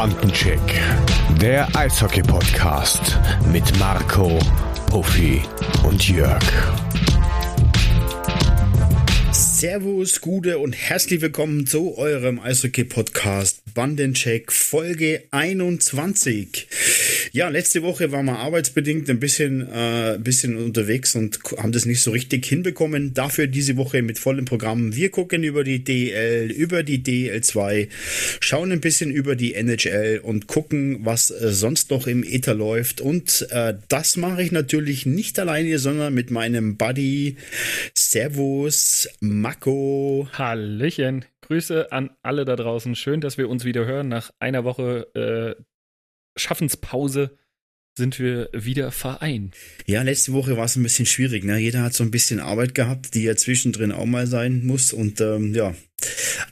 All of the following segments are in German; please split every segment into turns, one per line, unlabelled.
Bandencheck, der Eishockey-Podcast mit Marco, Puffy und Jörg.
Servus, Gude und herzlich willkommen zu eurem Eishockey-Podcast Bandencheck Folge 21. Ja, letzte Woche waren wir arbeitsbedingt ein bisschen, äh, bisschen unterwegs und haben das nicht so richtig hinbekommen. Dafür diese Woche mit vollem Programm. Wir gucken über die DL, über die DL2, schauen ein bisschen über die NHL und gucken, was äh, sonst noch im Ether läuft. Und äh, das mache ich natürlich nicht alleine, sondern mit meinem Buddy. Servus, Mako.
Hallöchen. Grüße an alle da draußen. Schön, dass wir uns wieder hören. Nach einer Woche äh, Schaffenspause sind wir wieder vereint.
Ja, letzte Woche war es ein bisschen schwierig. Ne? Jeder hat so ein bisschen Arbeit gehabt, die ja zwischendrin auch mal sein muss. Und ähm, ja,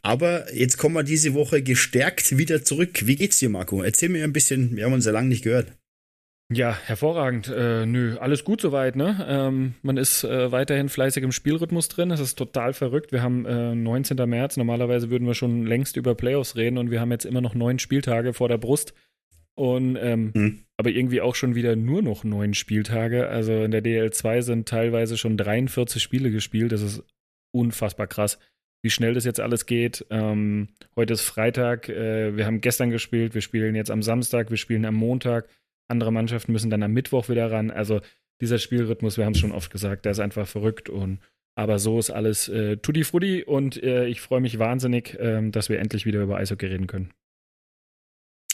aber jetzt kommen wir diese Woche gestärkt wieder zurück. Wie geht's dir, Marco? Erzähl mir ein bisschen. Wir haben uns ja lange nicht gehört.
Ja, hervorragend. Äh, nö, alles gut soweit, ne? Ähm, man ist äh, weiterhin fleißig im Spielrhythmus drin. Es ist total verrückt. Wir haben äh, 19. März. Normalerweise würden wir schon längst über Playoffs reden und wir haben jetzt immer noch neun Spieltage vor der Brust. Und ähm, hm. aber irgendwie auch schon wieder nur noch neun Spieltage. Also in der DL2 sind teilweise schon 43 Spiele gespielt. Das ist unfassbar krass, wie schnell das jetzt alles geht. Ähm, heute ist Freitag. Äh, wir haben gestern gespielt. Wir spielen jetzt am Samstag. Wir spielen am Montag. Andere Mannschaften müssen dann am Mittwoch wieder ran. Also dieser Spielrhythmus, wir haben es schon oft gesagt, der ist einfach verrückt. Und aber so ist alles äh, tutti frutti und äh, ich freue mich wahnsinnig, äh, dass wir endlich wieder über Eishockey reden können.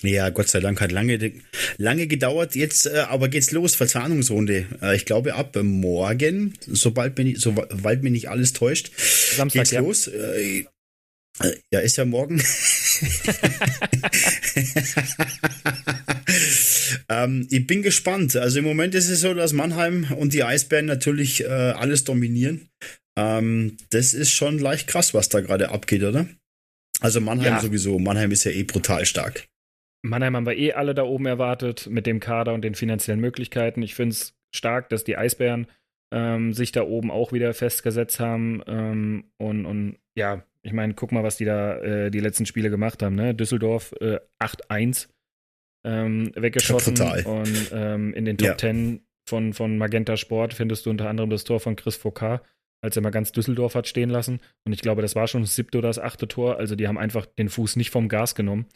Ja, Gott sei Dank hat lange, lange gedauert. Jetzt äh, aber geht's los, Verzahnungsrunde. Äh, ich glaube ab morgen, sobald mir, sobald mir nicht alles täuscht, Samstag, geht's ja. los. Äh, äh, ja, ist ja morgen. ähm, ich bin gespannt. Also im Moment ist es so, dass Mannheim und die Eisbären natürlich äh, alles dominieren. Ähm, das ist schon leicht krass, was da gerade abgeht, oder? Also Mannheim ja. sowieso. Mannheim ist ja eh brutal stark.
Mannheim haben wir eh alle da oben erwartet mit dem Kader und den finanziellen Möglichkeiten. Ich finde es stark, dass die Eisbären ähm, sich da oben auch wieder festgesetzt haben. Ähm, und, und ja, ich meine, guck mal, was die da äh, die letzten Spiele gemacht haben. Ne? Düsseldorf äh, 8-1 ähm, weggeschossen. Total. Und ähm, in den Top ja. 10 von, von Magenta Sport findest du unter anderem das Tor von Chris Foucault, als er mal ganz Düsseldorf hat stehen lassen. Und ich glaube, das war schon das siebte oder das achte Tor. Also die haben einfach den Fuß nicht vom Gas genommen.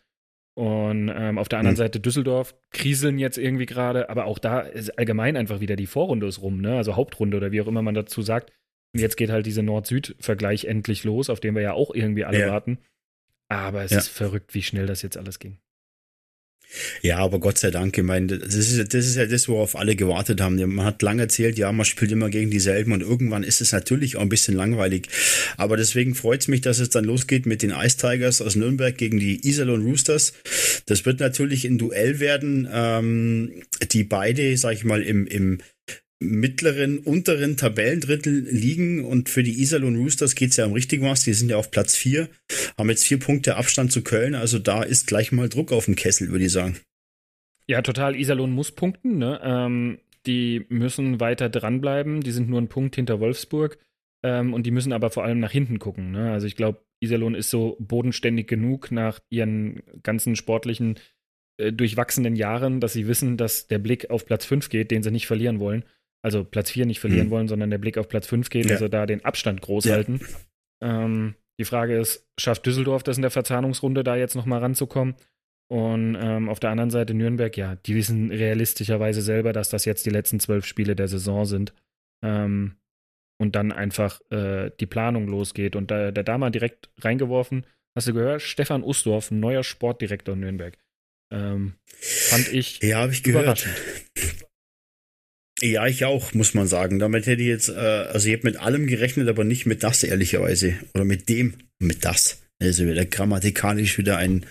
Und ähm, auf der anderen mhm. Seite Düsseldorf kriseln jetzt irgendwie gerade, aber auch da ist allgemein einfach wieder die Vorrunde ist rum, ne? Also Hauptrunde oder wie auch immer man dazu sagt. Und jetzt geht halt dieser Nord-Süd-Vergleich endlich los, auf den wir ja auch irgendwie alle ja. warten. Aber es ja. ist verrückt, wie schnell das jetzt alles ging.
Ja, aber Gott sei Dank, ich meine, das ist, das ist ja das, worauf alle gewartet haben. Man hat lange erzählt, ja, man spielt immer gegen dieselben und irgendwann ist es natürlich auch ein bisschen langweilig. Aber deswegen freut es mich, dass es dann losgeht mit den Ice Tigers aus Nürnberg gegen die Iserlohn Roosters. Das wird natürlich ein Duell werden, ähm, die beide, sag ich mal, im, im mittleren, unteren Tabellendrittel liegen und für die Iserlohn Roosters geht es ja um richtig was. Die sind ja auf Platz 4, haben jetzt vier Punkte Abstand zu Köln, also da ist gleich mal Druck auf dem Kessel, würde ich sagen.
Ja, total. Iserlohn muss punkten, ne? Ähm, die müssen weiter dranbleiben, die sind nur ein Punkt hinter Wolfsburg ähm, und die müssen aber vor allem nach hinten gucken. Ne? Also ich glaube, Iserlohn ist so bodenständig genug nach ihren ganzen sportlichen äh, durchwachsenen Jahren, dass sie wissen, dass der Blick auf Platz 5 geht, den sie nicht verlieren wollen also Platz 4 nicht verlieren mhm. wollen, sondern der Blick auf Platz 5 geht, ja. also da den Abstand groß ja. halten. Ähm, die Frage ist, schafft Düsseldorf das in der Verzahnungsrunde, da jetzt nochmal ranzukommen? Und ähm, auf der anderen Seite Nürnberg, ja, die wissen realistischerweise selber, dass das jetzt die letzten zwölf Spiele der Saison sind. Ähm, und dann einfach äh, die Planung losgeht. Und da, der Dame direkt reingeworfen, hast du gehört, Stefan Usdorf, neuer Sportdirektor in Nürnberg. Ähm, fand ich,
ja, hab ich überraschend. Gehört. Ja, ich auch, muss man sagen. Damit hätte ich jetzt, äh, also ich habe mit allem gerechnet, aber nicht mit das, ehrlicherweise. Oder mit dem, mit das. Also wieder grammatikalisch wieder ein,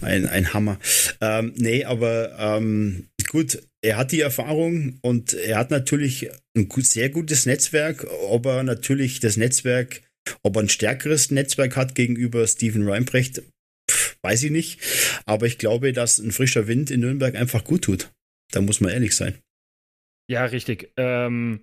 ein, ein Hammer. Ähm, nee, aber ähm, gut, er hat die Erfahrung und er hat natürlich ein gut, sehr gutes Netzwerk. Ob er natürlich das Netzwerk, ob er ein stärkeres Netzwerk hat gegenüber Steven Reinbrecht, weiß ich nicht. Aber ich glaube, dass ein frischer Wind in Nürnberg einfach gut tut. Da muss man ehrlich sein.
Ja, richtig. Ähm,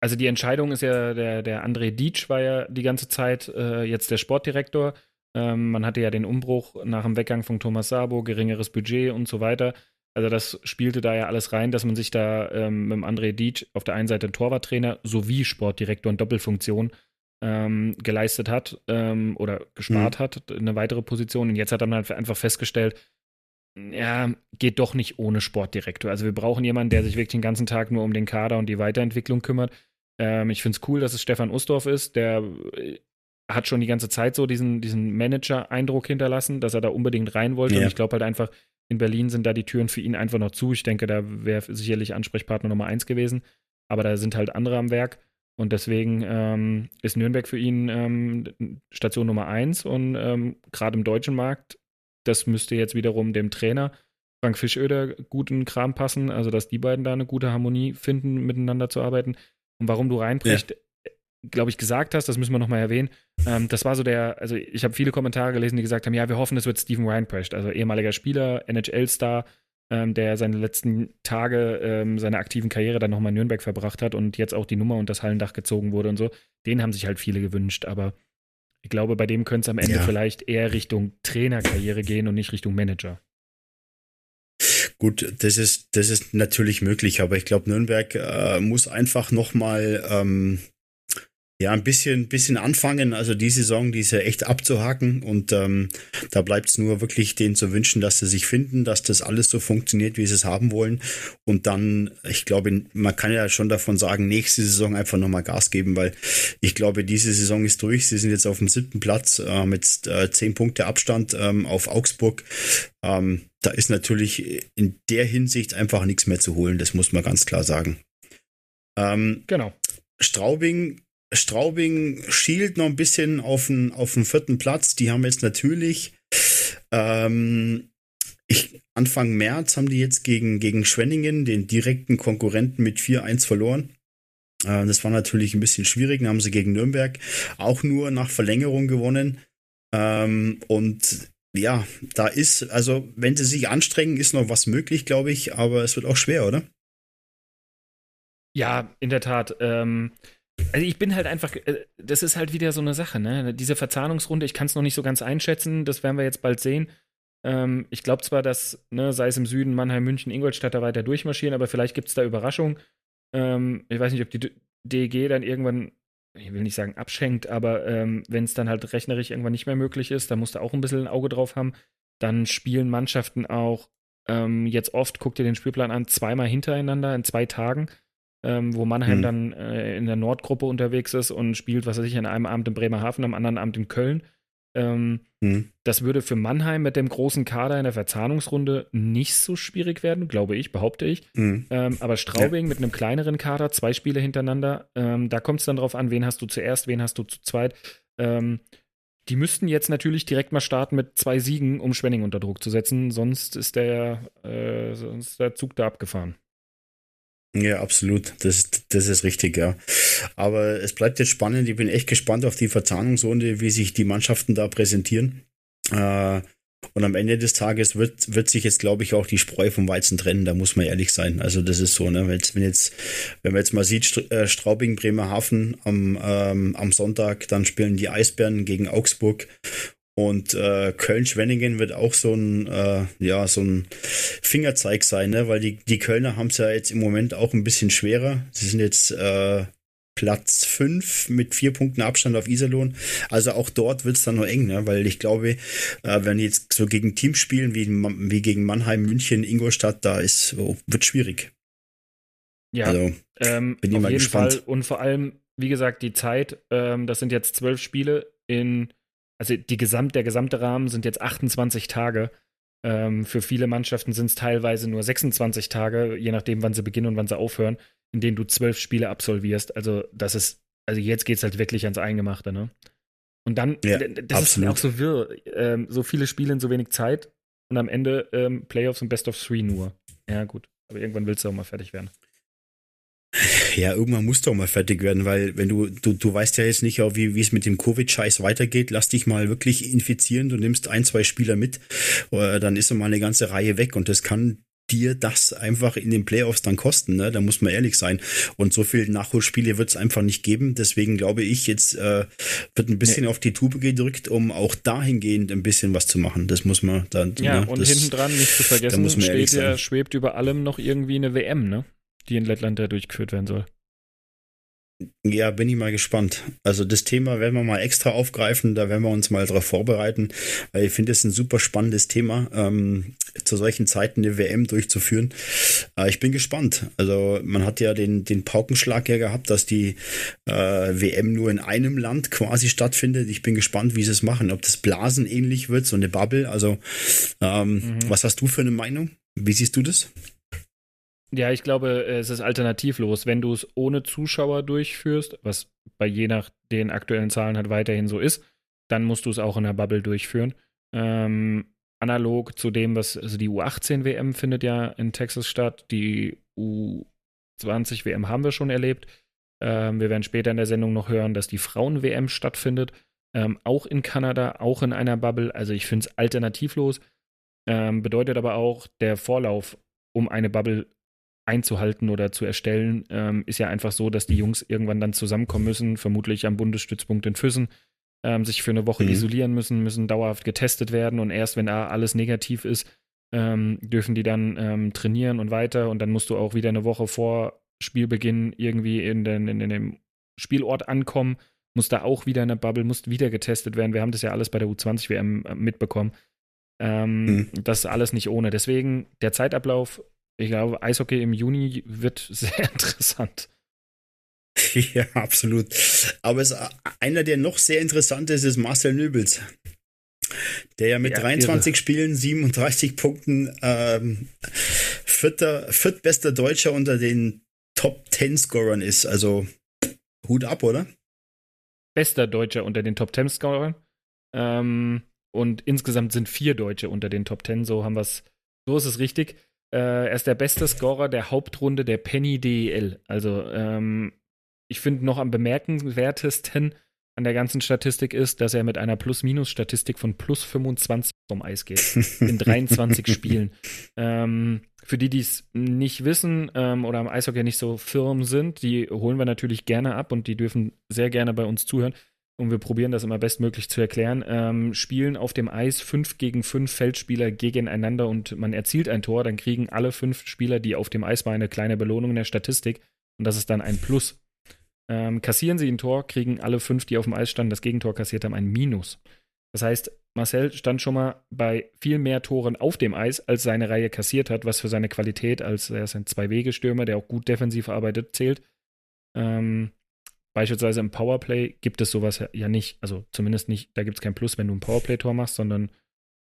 also die Entscheidung ist ja, der, der André Dietsch war ja die ganze Zeit äh, jetzt der Sportdirektor. Ähm, man hatte ja den Umbruch nach dem Weggang von Thomas Sabo, geringeres Budget und so weiter. Also das spielte da ja alles rein, dass man sich da ähm, mit André Dietsch auf der einen Seite Torwarttrainer sowie Sportdirektor und Doppelfunktion ähm, geleistet hat ähm, oder gespart mhm. hat, eine weitere Position. Und jetzt hat er dann halt einfach festgestellt, ja, geht doch nicht ohne Sportdirektor. Also wir brauchen jemanden, der sich wirklich den ganzen Tag nur um den Kader und die Weiterentwicklung kümmert. Ähm, ich finde es cool, dass es Stefan Ustorf ist, der äh, hat schon die ganze Zeit so diesen, diesen Manager-Eindruck hinterlassen, dass er da unbedingt rein wollte. Ja. Und ich glaube halt einfach, in Berlin sind da die Türen für ihn einfach noch zu. Ich denke, da wäre sicherlich Ansprechpartner Nummer eins gewesen. Aber da sind halt andere am Werk. Und deswegen ähm, ist Nürnberg für ihn ähm, Station Nummer eins. Und ähm, gerade im deutschen Markt, das müsste jetzt wiederum dem Trainer Frank Fischöder guten Kram passen. Also, dass die beiden da eine gute Harmonie finden, miteinander zu arbeiten. Und warum du reinbrichst, ja glaube ich, gesagt hast, das müssen wir nochmal erwähnen. Ähm, das war so der, also ich habe viele Kommentare gelesen, die gesagt haben, ja, wir hoffen, es wird Steven Reinprecht, also ehemaliger Spieler, NHL-Star, ähm, der seine letzten Tage ähm, seiner aktiven Karriere dann nochmal in Nürnberg verbracht hat und jetzt auch die Nummer und das Hallendach gezogen wurde und so. Den haben sich halt viele gewünscht, aber ich glaube, bei dem könnte es am Ende ja. vielleicht eher Richtung Trainerkarriere gehen und nicht Richtung Manager.
Gut, das ist, das ist natürlich möglich, aber ich glaube, Nürnberg äh, muss einfach nochmal ähm, ja, ein bisschen, bisschen anfangen. Also die Saison, die ist ja echt abzuhaken und ähm, da bleibt es nur wirklich denen zu wünschen, dass sie sich finden, dass das alles so funktioniert, wie sie es haben wollen. Und dann, ich glaube, man kann ja schon davon sagen, nächste Saison einfach nochmal Gas geben, weil ich glaube, diese Saison ist durch. Sie sind jetzt auf dem siebten Platz äh, mit äh, zehn Punkte Abstand ähm, auf Augsburg. Ähm, da ist natürlich in der Hinsicht einfach nichts mehr zu holen, das muss man ganz klar sagen. Ähm,
genau.
Straubing Straubing schielt noch ein bisschen auf den, auf den vierten Platz. Die haben jetzt natürlich ähm, ich, Anfang März haben die jetzt gegen, gegen Schwenningen, den direkten Konkurrenten, mit 4-1 verloren. Äh, das war natürlich ein bisschen schwierig. Dann haben sie gegen Nürnberg auch nur nach Verlängerung gewonnen. Ähm, und ja, da ist, also wenn sie sich anstrengen, ist noch was möglich, glaube ich, aber es wird auch schwer, oder?
Ja, in der Tat. Ähm, also ich bin halt einfach, äh, das ist halt wieder so eine Sache, ne? Diese Verzahnungsrunde, ich kann es noch nicht so ganz einschätzen, das werden wir jetzt bald sehen. Ähm, ich glaube zwar, dass, ne, sei es im Süden, Mannheim, München, Ingolstadt da weiter durchmarschieren, aber vielleicht gibt es da Überraschungen. Ähm, ich weiß nicht, ob die DEG dann irgendwann, ich will nicht sagen abschenkt, aber ähm, wenn es dann halt rechnerisch irgendwann nicht mehr möglich ist, da musst du auch ein bisschen ein Auge drauf haben. Dann spielen Mannschaften auch ähm, jetzt oft, guck dir den Spielplan an, zweimal hintereinander in zwei Tagen ähm, wo Mannheim hm. dann äh, in der Nordgruppe unterwegs ist und spielt, was weiß ich, an einem Abend in Bremerhaven, am anderen Abend in Köln. Ähm, hm. Das würde für Mannheim mit dem großen Kader in der Verzahnungsrunde nicht so schwierig werden, glaube ich, behaupte ich. Hm. Ähm, aber Straubing ja. mit einem kleineren Kader, zwei Spiele hintereinander, ähm, da kommt es dann drauf an, wen hast du zuerst, wen hast du zu zweit. Ähm, die müssten jetzt natürlich direkt mal starten mit zwei Siegen, um Schwenning unter Druck zu setzen, sonst ist der, äh, sonst ist der Zug da abgefahren.
Ja, absolut. Das, das ist richtig, ja. Aber es bleibt jetzt spannend. Ich bin echt gespannt auf die Verzahnungsrunde, wie sich die Mannschaften da präsentieren. Äh, und am Ende des Tages wird, wird sich jetzt, glaube ich, auch die Spreu vom Weizen trennen. Da muss man ehrlich sein. Also das ist so, ne? Wenn wenn, jetzt, wenn man jetzt mal sieht, äh, Straubing, Bremerhaven am, ähm, am Sonntag, dann spielen die Eisbären gegen Augsburg und äh, Köln-Schwenningen wird auch so ein, äh, ja, so ein Fingerzeig sein, ne? weil die, die Kölner haben es ja jetzt im Moment auch ein bisschen schwerer. Sie sind jetzt äh, Platz 5 mit vier Punkten Abstand auf Iserlohn. Also auch dort wird es dann noch eng, ne? weil ich glaube, äh, wenn jetzt so gegen Teams spielen wie, wie gegen Mannheim, München, Ingolstadt, da ist, oh, wird schwierig.
Ja, also, ähm, bin ich auf mal jeden gespannt. Fall. Und vor allem, wie gesagt, die Zeit, ähm, das sind jetzt zwölf Spiele in also die gesamt, der gesamte Rahmen sind jetzt 28 Tage. Ähm, für viele Mannschaften sind es teilweise nur 26 Tage, je nachdem, wann sie beginnen und wann sie aufhören, in denen du zwölf Spiele absolvierst. Also das ist, also jetzt geht es halt wirklich ans Eingemachte, ne? Und dann, ja, das absolut. ist auch so wirr. Ähm, so viele Spiele in so wenig Zeit und am Ende ähm, Playoffs und Best of Three nur. Ja, gut. Aber irgendwann willst du auch mal fertig werden.
Ja, irgendwann musst du auch mal fertig werden, weil wenn du, du, du weißt ja jetzt nicht, wie, wie es mit dem Covid-Scheiß weitergeht, lass dich mal wirklich infizieren, du nimmst ein, zwei Spieler mit, äh, dann ist mal eine ganze Reihe weg und das kann dir das einfach in den Playoffs dann kosten, ne? Da muss man ehrlich sein. Und so viele Nachholspiele wird es einfach nicht geben. Deswegen glaube ich, jetzt äh, wird ein bisschen nee. auf die Tube gedrückt, um auch dahingehend ein bisschen was zu machen. Das muss man dann.
Ja, ne? und hinten dran nicht zu vergessen, steht ja, schwebt über allem noch irgendwie eine WM, ne? Die in Lettland da durchgeführt werden soll.
Ja, bin ich mal gespannt. Also das Thema werden wir mal extra aufgreifen, da werden wir uns mal darauf vorbereiten, weil ich finde es ein super spannendes Thema, ähm, zu solchen Zeiten eine WM durchzuführen. Äh, ich bin gespannt. Also man hat ja den, den Paukenschlag ja gehabt, dass die äh, WM nur in einem Land quasi stattfindet. Ich bin gespannt, wie sie es machen, ob das Blasen ähnlich wird, so eine Bubble. Also ähm, mhm. was hast du für eine Meinung? Wie siehst du das?
Ja, ich glaube, es ist alternativlos. Wenn du es ohne Zuschauer durchführst, was bei je nach den aktuellen Zahlen halt weiterhin so ist, dann musst du es auch in der Bubble durchführen. Ähm, analog zu dem, was, also die U18-WM findet ja in Texas statt, die U20-WM haben wir schon erlebt. Ähm, wir werden später in der Sendung noch hören, dass die Frauen-WM stattfindet, ähm, auch in Kanada, auch in einer Bubble. Also ich finde es alternativlos. Ähm, bedeutet aber auch, der Vorlauf, um eine Bubble einzuhalten oder zu erstellen, ähm, ist ja einfach so, dass die Jungs irgendwann dann zusammenkommen müssen, vermutlich am Bundesstützpunkt in Füssen, ähm, sich für eine Woche mhm. isolieren müssen, müssen dauerhaft getestet werden und erst wenn da alles negativ ist, ähm, dürfen die dann ähm, trainieren und weiter und dann musst du auch wieder eine Woche vor Spielbeginn irgendwie in, den, in, in dem Spielort ankommen, musst da auch wieder in der Bubble, musst wieder getestet werden. Wir haben das ja alles bei der U20-WM äh, mitbekommen. Ähm, mhm. Das ist alles nicht ohne. Deswegen der Zeitablauf ich glaube, Eishockey im Juni wird sehr interessant.
Ja, absolut. Aber es, einer, der noch sehr interessant ist, ist Marcel Nöbels. Der ja mit ja, 23 irre. Spielen, 37 Punkten, ähm, vierter, viertbester Deutscher unter den Top 10 Scorern ist. Also Hut ab, oder?
Bester Deutscher unter den Top 10 Scorern. Ähm, und insgesamt sind vier Deutsche unter den Top 10, so haben wir es, so ist es richtig. Äh, er ist der beste Scorer der Hauptrunde der Penny DEL. Also ähm, ich finde noch am bemerkenswertesten an der ganzen Statistik ist, dass er mit einer Plus-Minus-Statistik von plus 25 vom Eis geht. In 23 Spielen. Ähm, für die, die es nicht wissen ähm, oder am Eishockey nicht so firm sind, die holen wir natürlich gerne ab und die dürfen sehr gerne bei uns zuhören und wir probieren das immer bestmöglich zu erklären, ähm, spielen auf dem Eis fünf gegen fünf Feldspieler gegeneinander und man erzielt ein Tor, dann kriegen alle fünf Spieler, die auf dem Eis waren, eine kleine Belohnung in der Statistik und das ist dann ein Plus. Ähm, kassieren sie ein Tor, kriegen alle fünf, die auf dem Eis standen, das Gegentor kassiert haben, ein Minus. Das heißt, Marcel stand schon mal bei viel mehr Toren auf dem Eis, als seine Reihe kassiert hat, was für seine Qualität als er ist ein Zwei-Wege-Stürmer, der auch gut defensiv arbeitet, zählt. Ähm, Beispielsweise im Powerplay gibt es sowas ja nicht. Also zumindest nicht, da gibt es kein Plus, wenn du ein Powerplay-Tor machst, sondern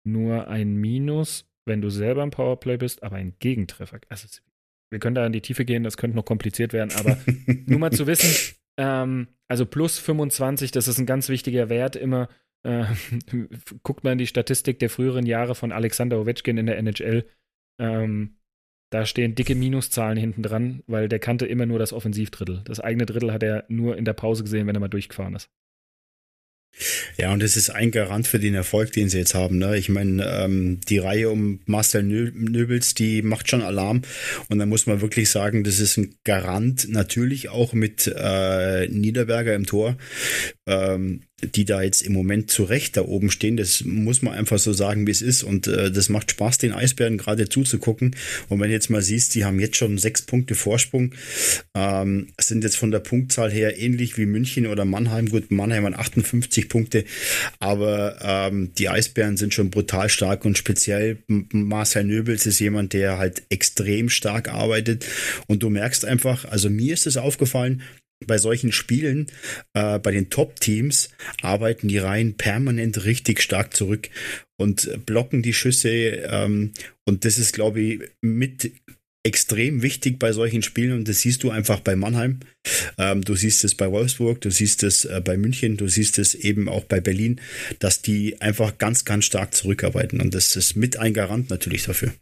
nur ein Minus, wenn du selber im Powerplay bist, aber ein Gegentreffer. Also wir können da in die Tiefe gehen, das könnte noch kompliziert werden, aber nur mal zu wissen, ähm, also plus 25, das ist ein ganz wichtiger Wert immer. Äh, guckt mal in die Statistik der früheren Jahre von Alexander Ovechkin in der NHL. Ähm, da stehen dicke Minuszahlen hinten dran, weil der kannte immer nur das Offensivdrittel. Das eigene Drittel hat er nur in der Pause gesehen, wenn er mal durchgefahren ist.
Ja, und das ist ein Garant für den Erfolg, den sie jetzt haben. Ne? Ich meine, ähm, die Reihe um Marcel Nöbels, die macht schon Alarm. Und da muss man wirklich sagen, das ist ein Garant, natürlich auch mit äh, Niederberger im Tor. Ähm, die da jetzt im Moment zu Recht da oben stehen. Das muss man einfach so sagen, wie es ist. Und äh, das macht Spaß, den Eisbären gerade zuzugucken. Und wenn du jetzt mal siehst, die haben jetzt schon sechs Punkte Vorsprung, ähm, sind jetzt von der Punktzahl her ähnlich wie München oder Mannheim. Gut, Mannheim hat 58 Punkte, aber ähm, die Eisbären sind schon brutal stark und speziell Marcel Nöbels ist jemand, der halt extrem stark arbeitet. Und du merkst einfach, also mir ist es aufgefallen, bei solchen Spielen, äh, bei den Top-Teams, arbeiten die Reihen permanent richtig stark zurück und blocken die Schüsse. Ähm, und das ist, glaube ich, mit extrem wichtig bei solchen Spielen und das siehst du einfach bei Mannheim. Ähm, du siehst es bei Wolfsburg, du siehst es äh, bei München, du siehst es eben auch bei Berlin, dass die einfach ganz, ganz stark zurückarbeiten und das ist mit ein Garant natürlich dafür.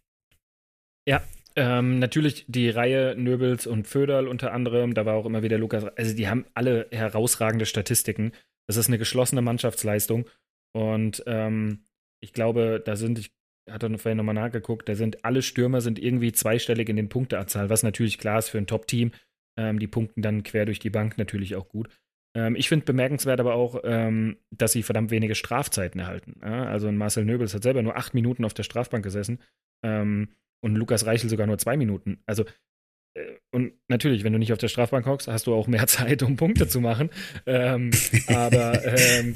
Ja, ähm, natürlich die Reihe Nöbels und Föderl unter anderem, da war auch immer wieder Lukas, also die haben alle herausragende Statistiken. Das ist eine geschlossene Mannschaftsleistung und ähm, ich glaube, da sind, ich hat er vorhin nochmal nachgeguckt, da sind alle Stürmer sind irgendwie zweistellig in den Punkteanzahl, was natürlich klar ist für ein Top-Team. Ähm, die punkten dann quer durch die Bank natürlich auch gut. Ähm, ich finde bemerkenswert aber auch, ähm, dass sie verdammt wenige Strafzeiten erhalten. Ja? Also Marcel Nöbels hat selber nur acht Minuten auf der Strafbank gesessen ähm, und Lukas Reichel sogar nur zwei Minuten. Also äh, und natürlich, wenn du nicht auf der Strafbank hockst, hast du auch mehr Zeit, um Punkte zu machen. Ähm, aber ähm,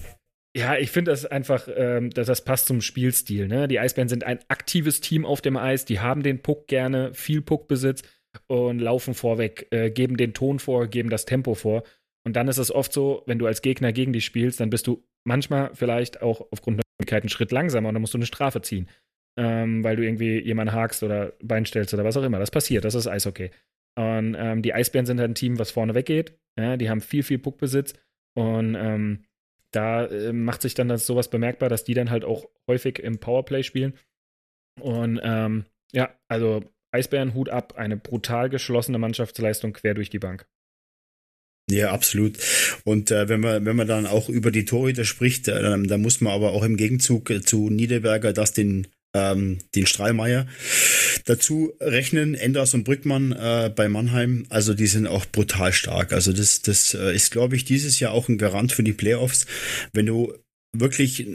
ja, ich finde das einfach, ähm, dass das passt zum Spielstil. Ne? Die Eisbären sind ein aktives Team auf dem Eis, die haben den Puck gerne, viel Puckbesitz und laufen vorweg, äh, geben den Ton vor, geben das Tempo vor. Und dann ist es oft so, wenn du als Gegner gegen dich spielst, dann bist du manchmal vielleicht auch aufgrund der Möglichkeit einen Schritt langsamer und dann musst du eine Strafe ziehen, ähm, weil du irgendwie jemanden hakst oder Bein stellst oder was auch immer. Das passiert, das ist Eishockey. Und ähm, die Eisbären sind halt ein Team, was vorne weggeht. Ja, die haben viel, viel Puckbesitz und ähm, da äh, macht sich dann das sowas bemerkbar, dass die dann halt auch häufig im Powerplay spielen. Und ähm, ja, also Eisbären, Hut ab, eine brutal geschlossene Mannschaftsleistung quer durch die Bank.
Ja, absolut. Und äh, wenn man wenn man dann auch über die Torhüter spricht, äh, dann muss man aber auch im Gegenzug äh, zu Niederberger das den ähm, den Strahlmeier dazu rechnen, Enders und Brückmann äh, bei Mannheim. Also die sind auch brutal stark. Also das, das äh, ist, glaube ich, dieses Jahr auch ein Garant für die Playoffs. Wenn du wirklich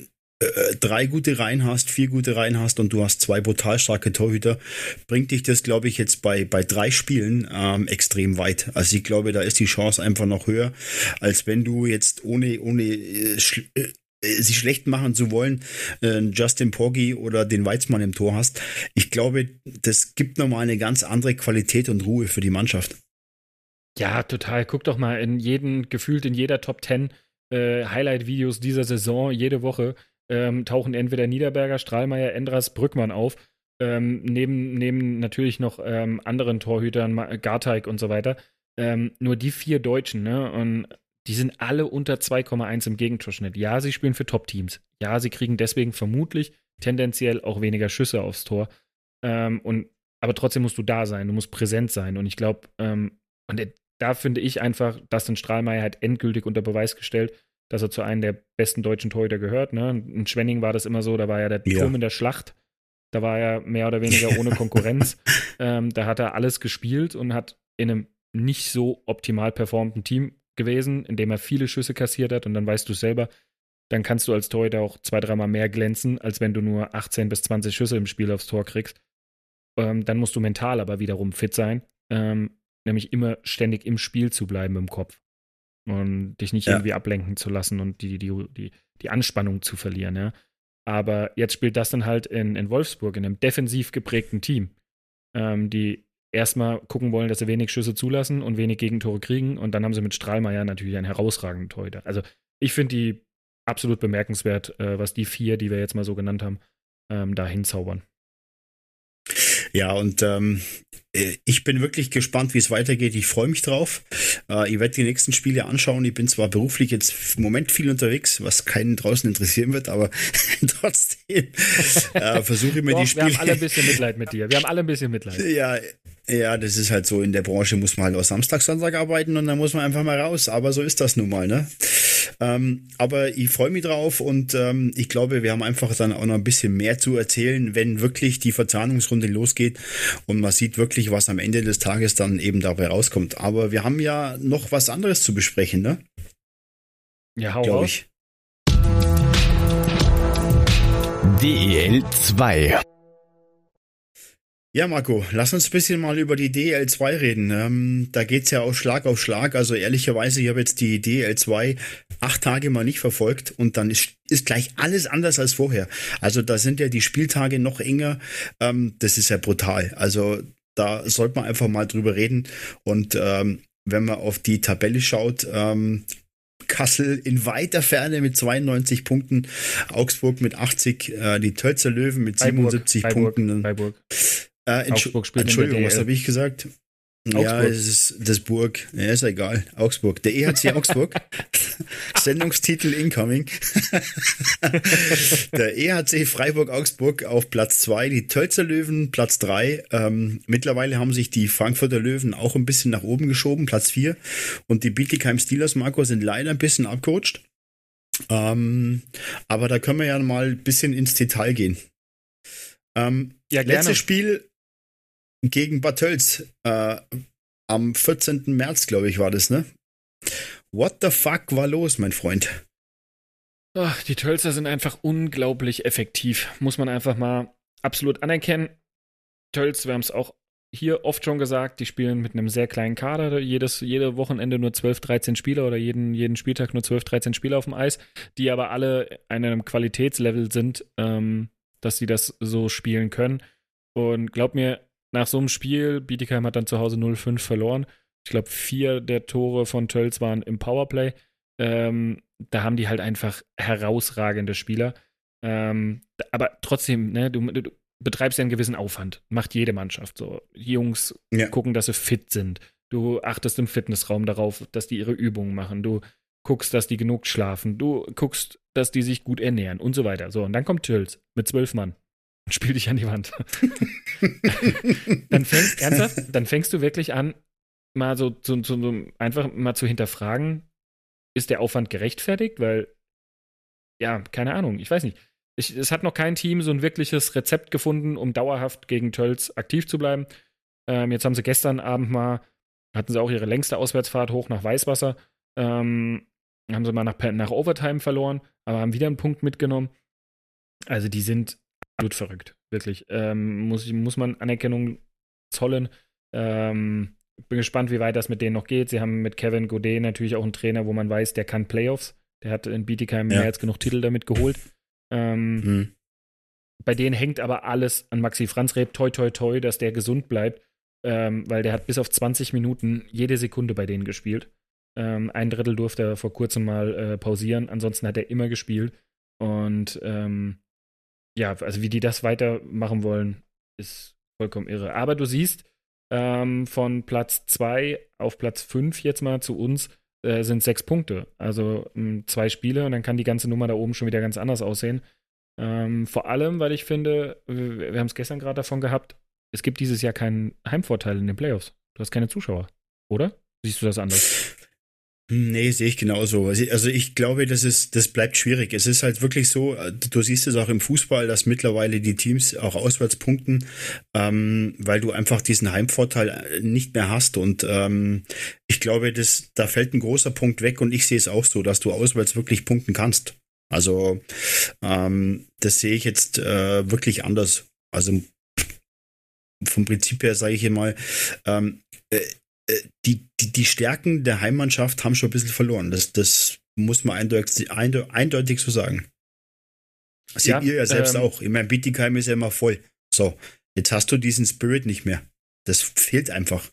äh, drei gute Reihen hast, vier gute Reihen hast und du hast zwei brutal starke Torhüter, bringt dich das, glaube ich, jetzt bei, bei drei Spielen ähm, extrem weit. Also ich glaube, da ist die Chance einfach noch höher, als wenn du jetzt ohne, ohne äh, sie schlecht machen zu wollen, äh, Justin Poggi oder den Weizmann im Tor hast. Ich glaube, das gibt nochmal eine ganz andere Qualität und Ruhe für die Mannschaft.
Ja, total. Guck doch mal in jeden, gefühlt in jeder Top 10 äh, Highlight-Videos dieser Saison, jede Woche, ähm, tauchen entweder Niederberger, Strahlmeier, Endras, Brückmann auf. Ähm, neben, neben natürlich noch ähm, anderen Torhütern, Garteig und so weiter. Ähm, nur die vier Deutschen, ne? Und die sind alle unter 2,1 im Gegentorschnitt. Ja, sie spielen für Top-Teams. Ja, sie kriegen deswegen vermutlich tendenziell auch weniger Schüsse aufs Tor. Ähm, und, aber trotzdem musst du da sein, du musst präsent sein. Und ich glaube, ähm, und da finde ich einfach, Dustin Strahlmeier hat endgültig unter Beweis gestellt, dass er zu einem der besten deutschen Torhüter gehört. Ne? In Schwenning war das immer so, da war ja der ja. Turm in der Schlacht. Da war er mehr oder weniger ohne Konkurrenz. ähm, da hat er alles gespielt und hat in einem nicht so optimal performten Team gewesen, indem er viele Schüsse kassiert hat und dann weißt du selber, dann kannst du als Torhüter auch zwei, dreimal mehr glänzen, als wenn du nur 18 bis 20 Schüsse im Spiel aufs Tor kriegst. Ähm, dann musst du mental aber wiederum fit sein, ähm, nämlich immer ständig im Spiel zu bleiben im Kopf und dich nicht ja. irgendwie ablenken zu lassen und die, die, die, die Anspannung zu verlieren. Ja? Aber jetzt spielt das dann halt in, in Wolfsburg, in einem defensiv geprägten Team, ähm, die erstmal gucken wollen, dass sie wenig Schüsse zulassen und wenig Gegentore kriegen. Und dann haben sie mit Strahlmeier natürlich einen herausragenden Torhüter. Also ich finde die absolut bemerkenswert, äh, was die vier, die wir jetzt mal so genannt haben, ähm, da hinzaubern.
Ja, und ähm, äh, ich bin wirklich gespannt, wie es weitergeht. Ich freue mich drauf. Äh, ich werde die nächsten Spiele anschauen. Ich bin zwar beruflich jetzt im Moment viel unterwegs, was keinen draußen interessieren wird, aber trotzdem äh, versuche ich mir Doch, die Spiele.
Wir haben alle ein bisschen Mitleid mit dir. Wir haben alle ein bisschen Mitleid.
Ja, ja, das ist halt so. In der Branche muss man halt auch Samstag, Sonntag arbeiten und dann muss man einfach mal raus. Aber so ist das nun mal, ne? Ähm, aber ich freue mich drauf und ähm, ich glaube, wir haben einfach dann auch noch ein bisschen mehr zu erzählen, wenn wirklich die Verzahnungsrunde losgeht und man sieht wirklich, was am Ende des Tages dann eben dabei rauskommt. Aber wir haben ja noch was anderes zu besprechen, ne?
Ja, hau Glaube ich.
DEL 2
ja, Marco, lass uns ein bisschen mal über die DL2 reden. Ähm, da geht's ja auch Schlag auf Schlag. Also ehrlicherweise, ich habe jetzt die DL2 acht Tage mal nicht verfolgt und dann ist, ist gleich alles anders als vorher. Also da sind ja die Spieltage noch enger. Ähm, das ist ja brutal. Also da sollte man einfach mal drüber reden. Und ähm, wenn man auf die Tabelle schaut, ähm, Kassel in weiter Ferne mit 92 Punkten, Augsburg mit 80, äh, die Tölzer Löwen mit Freiburg, 77 Freiburg, Punkten. Freiburg. Äh, Entsch Entschuldigung, was habe ich gesagt? Augsburg. Ja, es ist das Burg. Ja, ist egal. Augsburg. Der EHC Augsburg. Sendungstitel incoming. der EHC Freiburg-Augsburg auf Platz 2, die Tölzer Löwen Platz 3. Ähm, mittlerweile haben sich die Frankfurter Löwen auch ein bisschen nach oben geschoben, Platz 4. Und die Bietigheim Steelers, Marco, sind leider ein bisschen abgerutscht. Ähm, aber da können wir ja mal ein bisschen ins Detail gehen. Ähm, ja, letztes Spiel gegen Bad Tölz äh, am 14. März, glaube ich, war das, ne? What the fuck war los, mein Freund?
Ach, die Tölzer sind einfach unglaublich effektiv. Muss man einfach mal absolut anerkennen. Tölz, wir haben es auch hier oft schon gesagt, die spielen mit einem sehr kleinen Kader, jedes jede Wochenende nur 12, 13 Spieler oder jeden, jeden Spieltag nur 12, 13 Spieler auf dem Eis, die aber alle in einem Qualitätslevel sind, ähm, dass sie das so spielen können. Und glaub mir, nach so einem Spiel, Bietigheim hat dann zu Hause 0-5 verloren. Ich glaube, vier der Tore von Tölz waren im Powerplay. Ähm, da haben die halt einfach herausragende Spieler. Ähm, aber trotzdem, ne, du, du, betreibst ja einen gewissen Aufwand. Macht jede Mannschaft so. Die Jungs ja. gucken, dass sie fit sind. Du achtest im Fitnessraum darauf, dass die ihre Übungen machen. Du guckst, dass die genug schlafen. Du guckst, dass die sich gut ernähren und so weiter. So, und dann kommt Tils mit zwölf Mann und spielt dich an die Wand. dann fängst, ernsthaft, dann fängst du wirklich an, mal so, so, so, so einfach mal zu hinterfragen, ist der Aufwand gerechtfertigt? Weil, ja, keine Ahnung, ich weiß nicht. Ich, es hat noch kein Team so ein wirkliches Rezept gefunden, um dauerhaft gegen Tölz aktiv zu bleiben. Ähm, jetzt haben sie gestern Abend mal, hatten sie auch ihre längste Auswärtsfahrt hoch nach Weißwasser. Ähm, haben sie mal nach, nach Overtime verloren, aber haben wieder einen Punkt mitgenommen. Also die sind absolut verrückt, wirklich. Ähm, muss, muss man Anerkennung zollen. Ähm, bin gespannt, wie weit das mit denen noch geht. Sie haben mit Kevin Godet natürlich auch einen Trainer, wo man weiß, der kann Playoffs. Der hat in Bietigheim ja. mehr als genug Titel damit geholt. Ähm, mhm. Bei denen hängt aber alles an Maxi Franz Reb, toi toi toi, dass der gesund bleibt, ähm, weil der hat bis auf 20 Minuten jede Sekunde bei denen gespielt. Ähm, ein Drittel durfte er vor kurzem mal äh, pausieren, ansonsten hat er immer gespielt. Und ähm, ja, also wie die das weitermachen wollen, ist vollkommen irre. Aber du siehst, ähm, von Platz 2 auf Platz 5 jetzt mal zu uns äh, sind sechs Punkte. Also ähm, zwei Spiele und dann kann die ganze Nummer da oben schon wieder ganz anders aussehen. Ähm, vor allem, weil ich finde, wir, wir haben es gestern gerade davon gehabt, es gibt dieses Jahr keinen Heimvorteil in den Playoffs. Du hast keine Zuschauer, oder? Siehst du das anders?
Nee, sehe ich genauso. Also ich glaube, das ist, das bleibt schwierig. Es ist halt wirklich so, du siehst es auch im Fußball, dass mittlerweile die Teams auch auswärts punkten, ähm, weil du einfach diesen Heimvorteil nicht mehr hast. Und ähm, ich glaube, das, da fällt ein großer Punkt weg und ich sehe es auch so, dass du auswärts wirklich punkten kannst. Also ähm, das sehe ich jetzt äh, wirklich anders. Also vom Prinzip her sage ich immer, ähm, äh, äh, die, die, die Stärken der Heimmannschaft haben schon ein bisschen verloren. Das, das muss man eindeutig, eindeutig so sagen. Das ja, seht ihr ja selbst ähm, auch. Ich meine, Bietigheim ist ja immer voll. So, jetzt hast du diesen Spirit nicht mehr. Das fehlt einfach.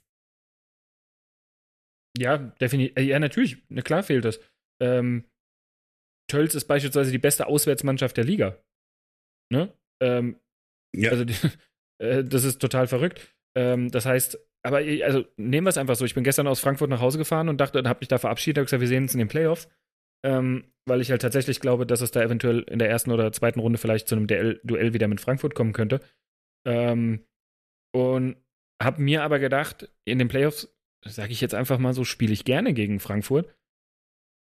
Ja, definitiv. Äh, ja, natürlich. Na klar fehlt das. Ähm, Tölz ist beispielsweise die beste Auswärtsmannschaft der Liga. Ne? Ähm, ja. Also, äh, das ist total verrückt. Ähm, das heißt, aber also nehmen wir es einfach so. Ich bin gestern aus Frankfurt nach Hause gefahren und dachte, habe mich da verabschiedet, habe gesagt, wir sehen uns in den Playoffs. Ähm, weil ich halt tatsächlich glaube, dass es da eventuell in der ersten oder zweiten Runde vielleicht zu einem Duell, Duell wieder mit Frankfurt kommen könnte. Ähm, und habe mir aber gedacht, in den Playoffs, sage ich jetzt einfach mal so, spiele ich gerne gegen Frankfurt,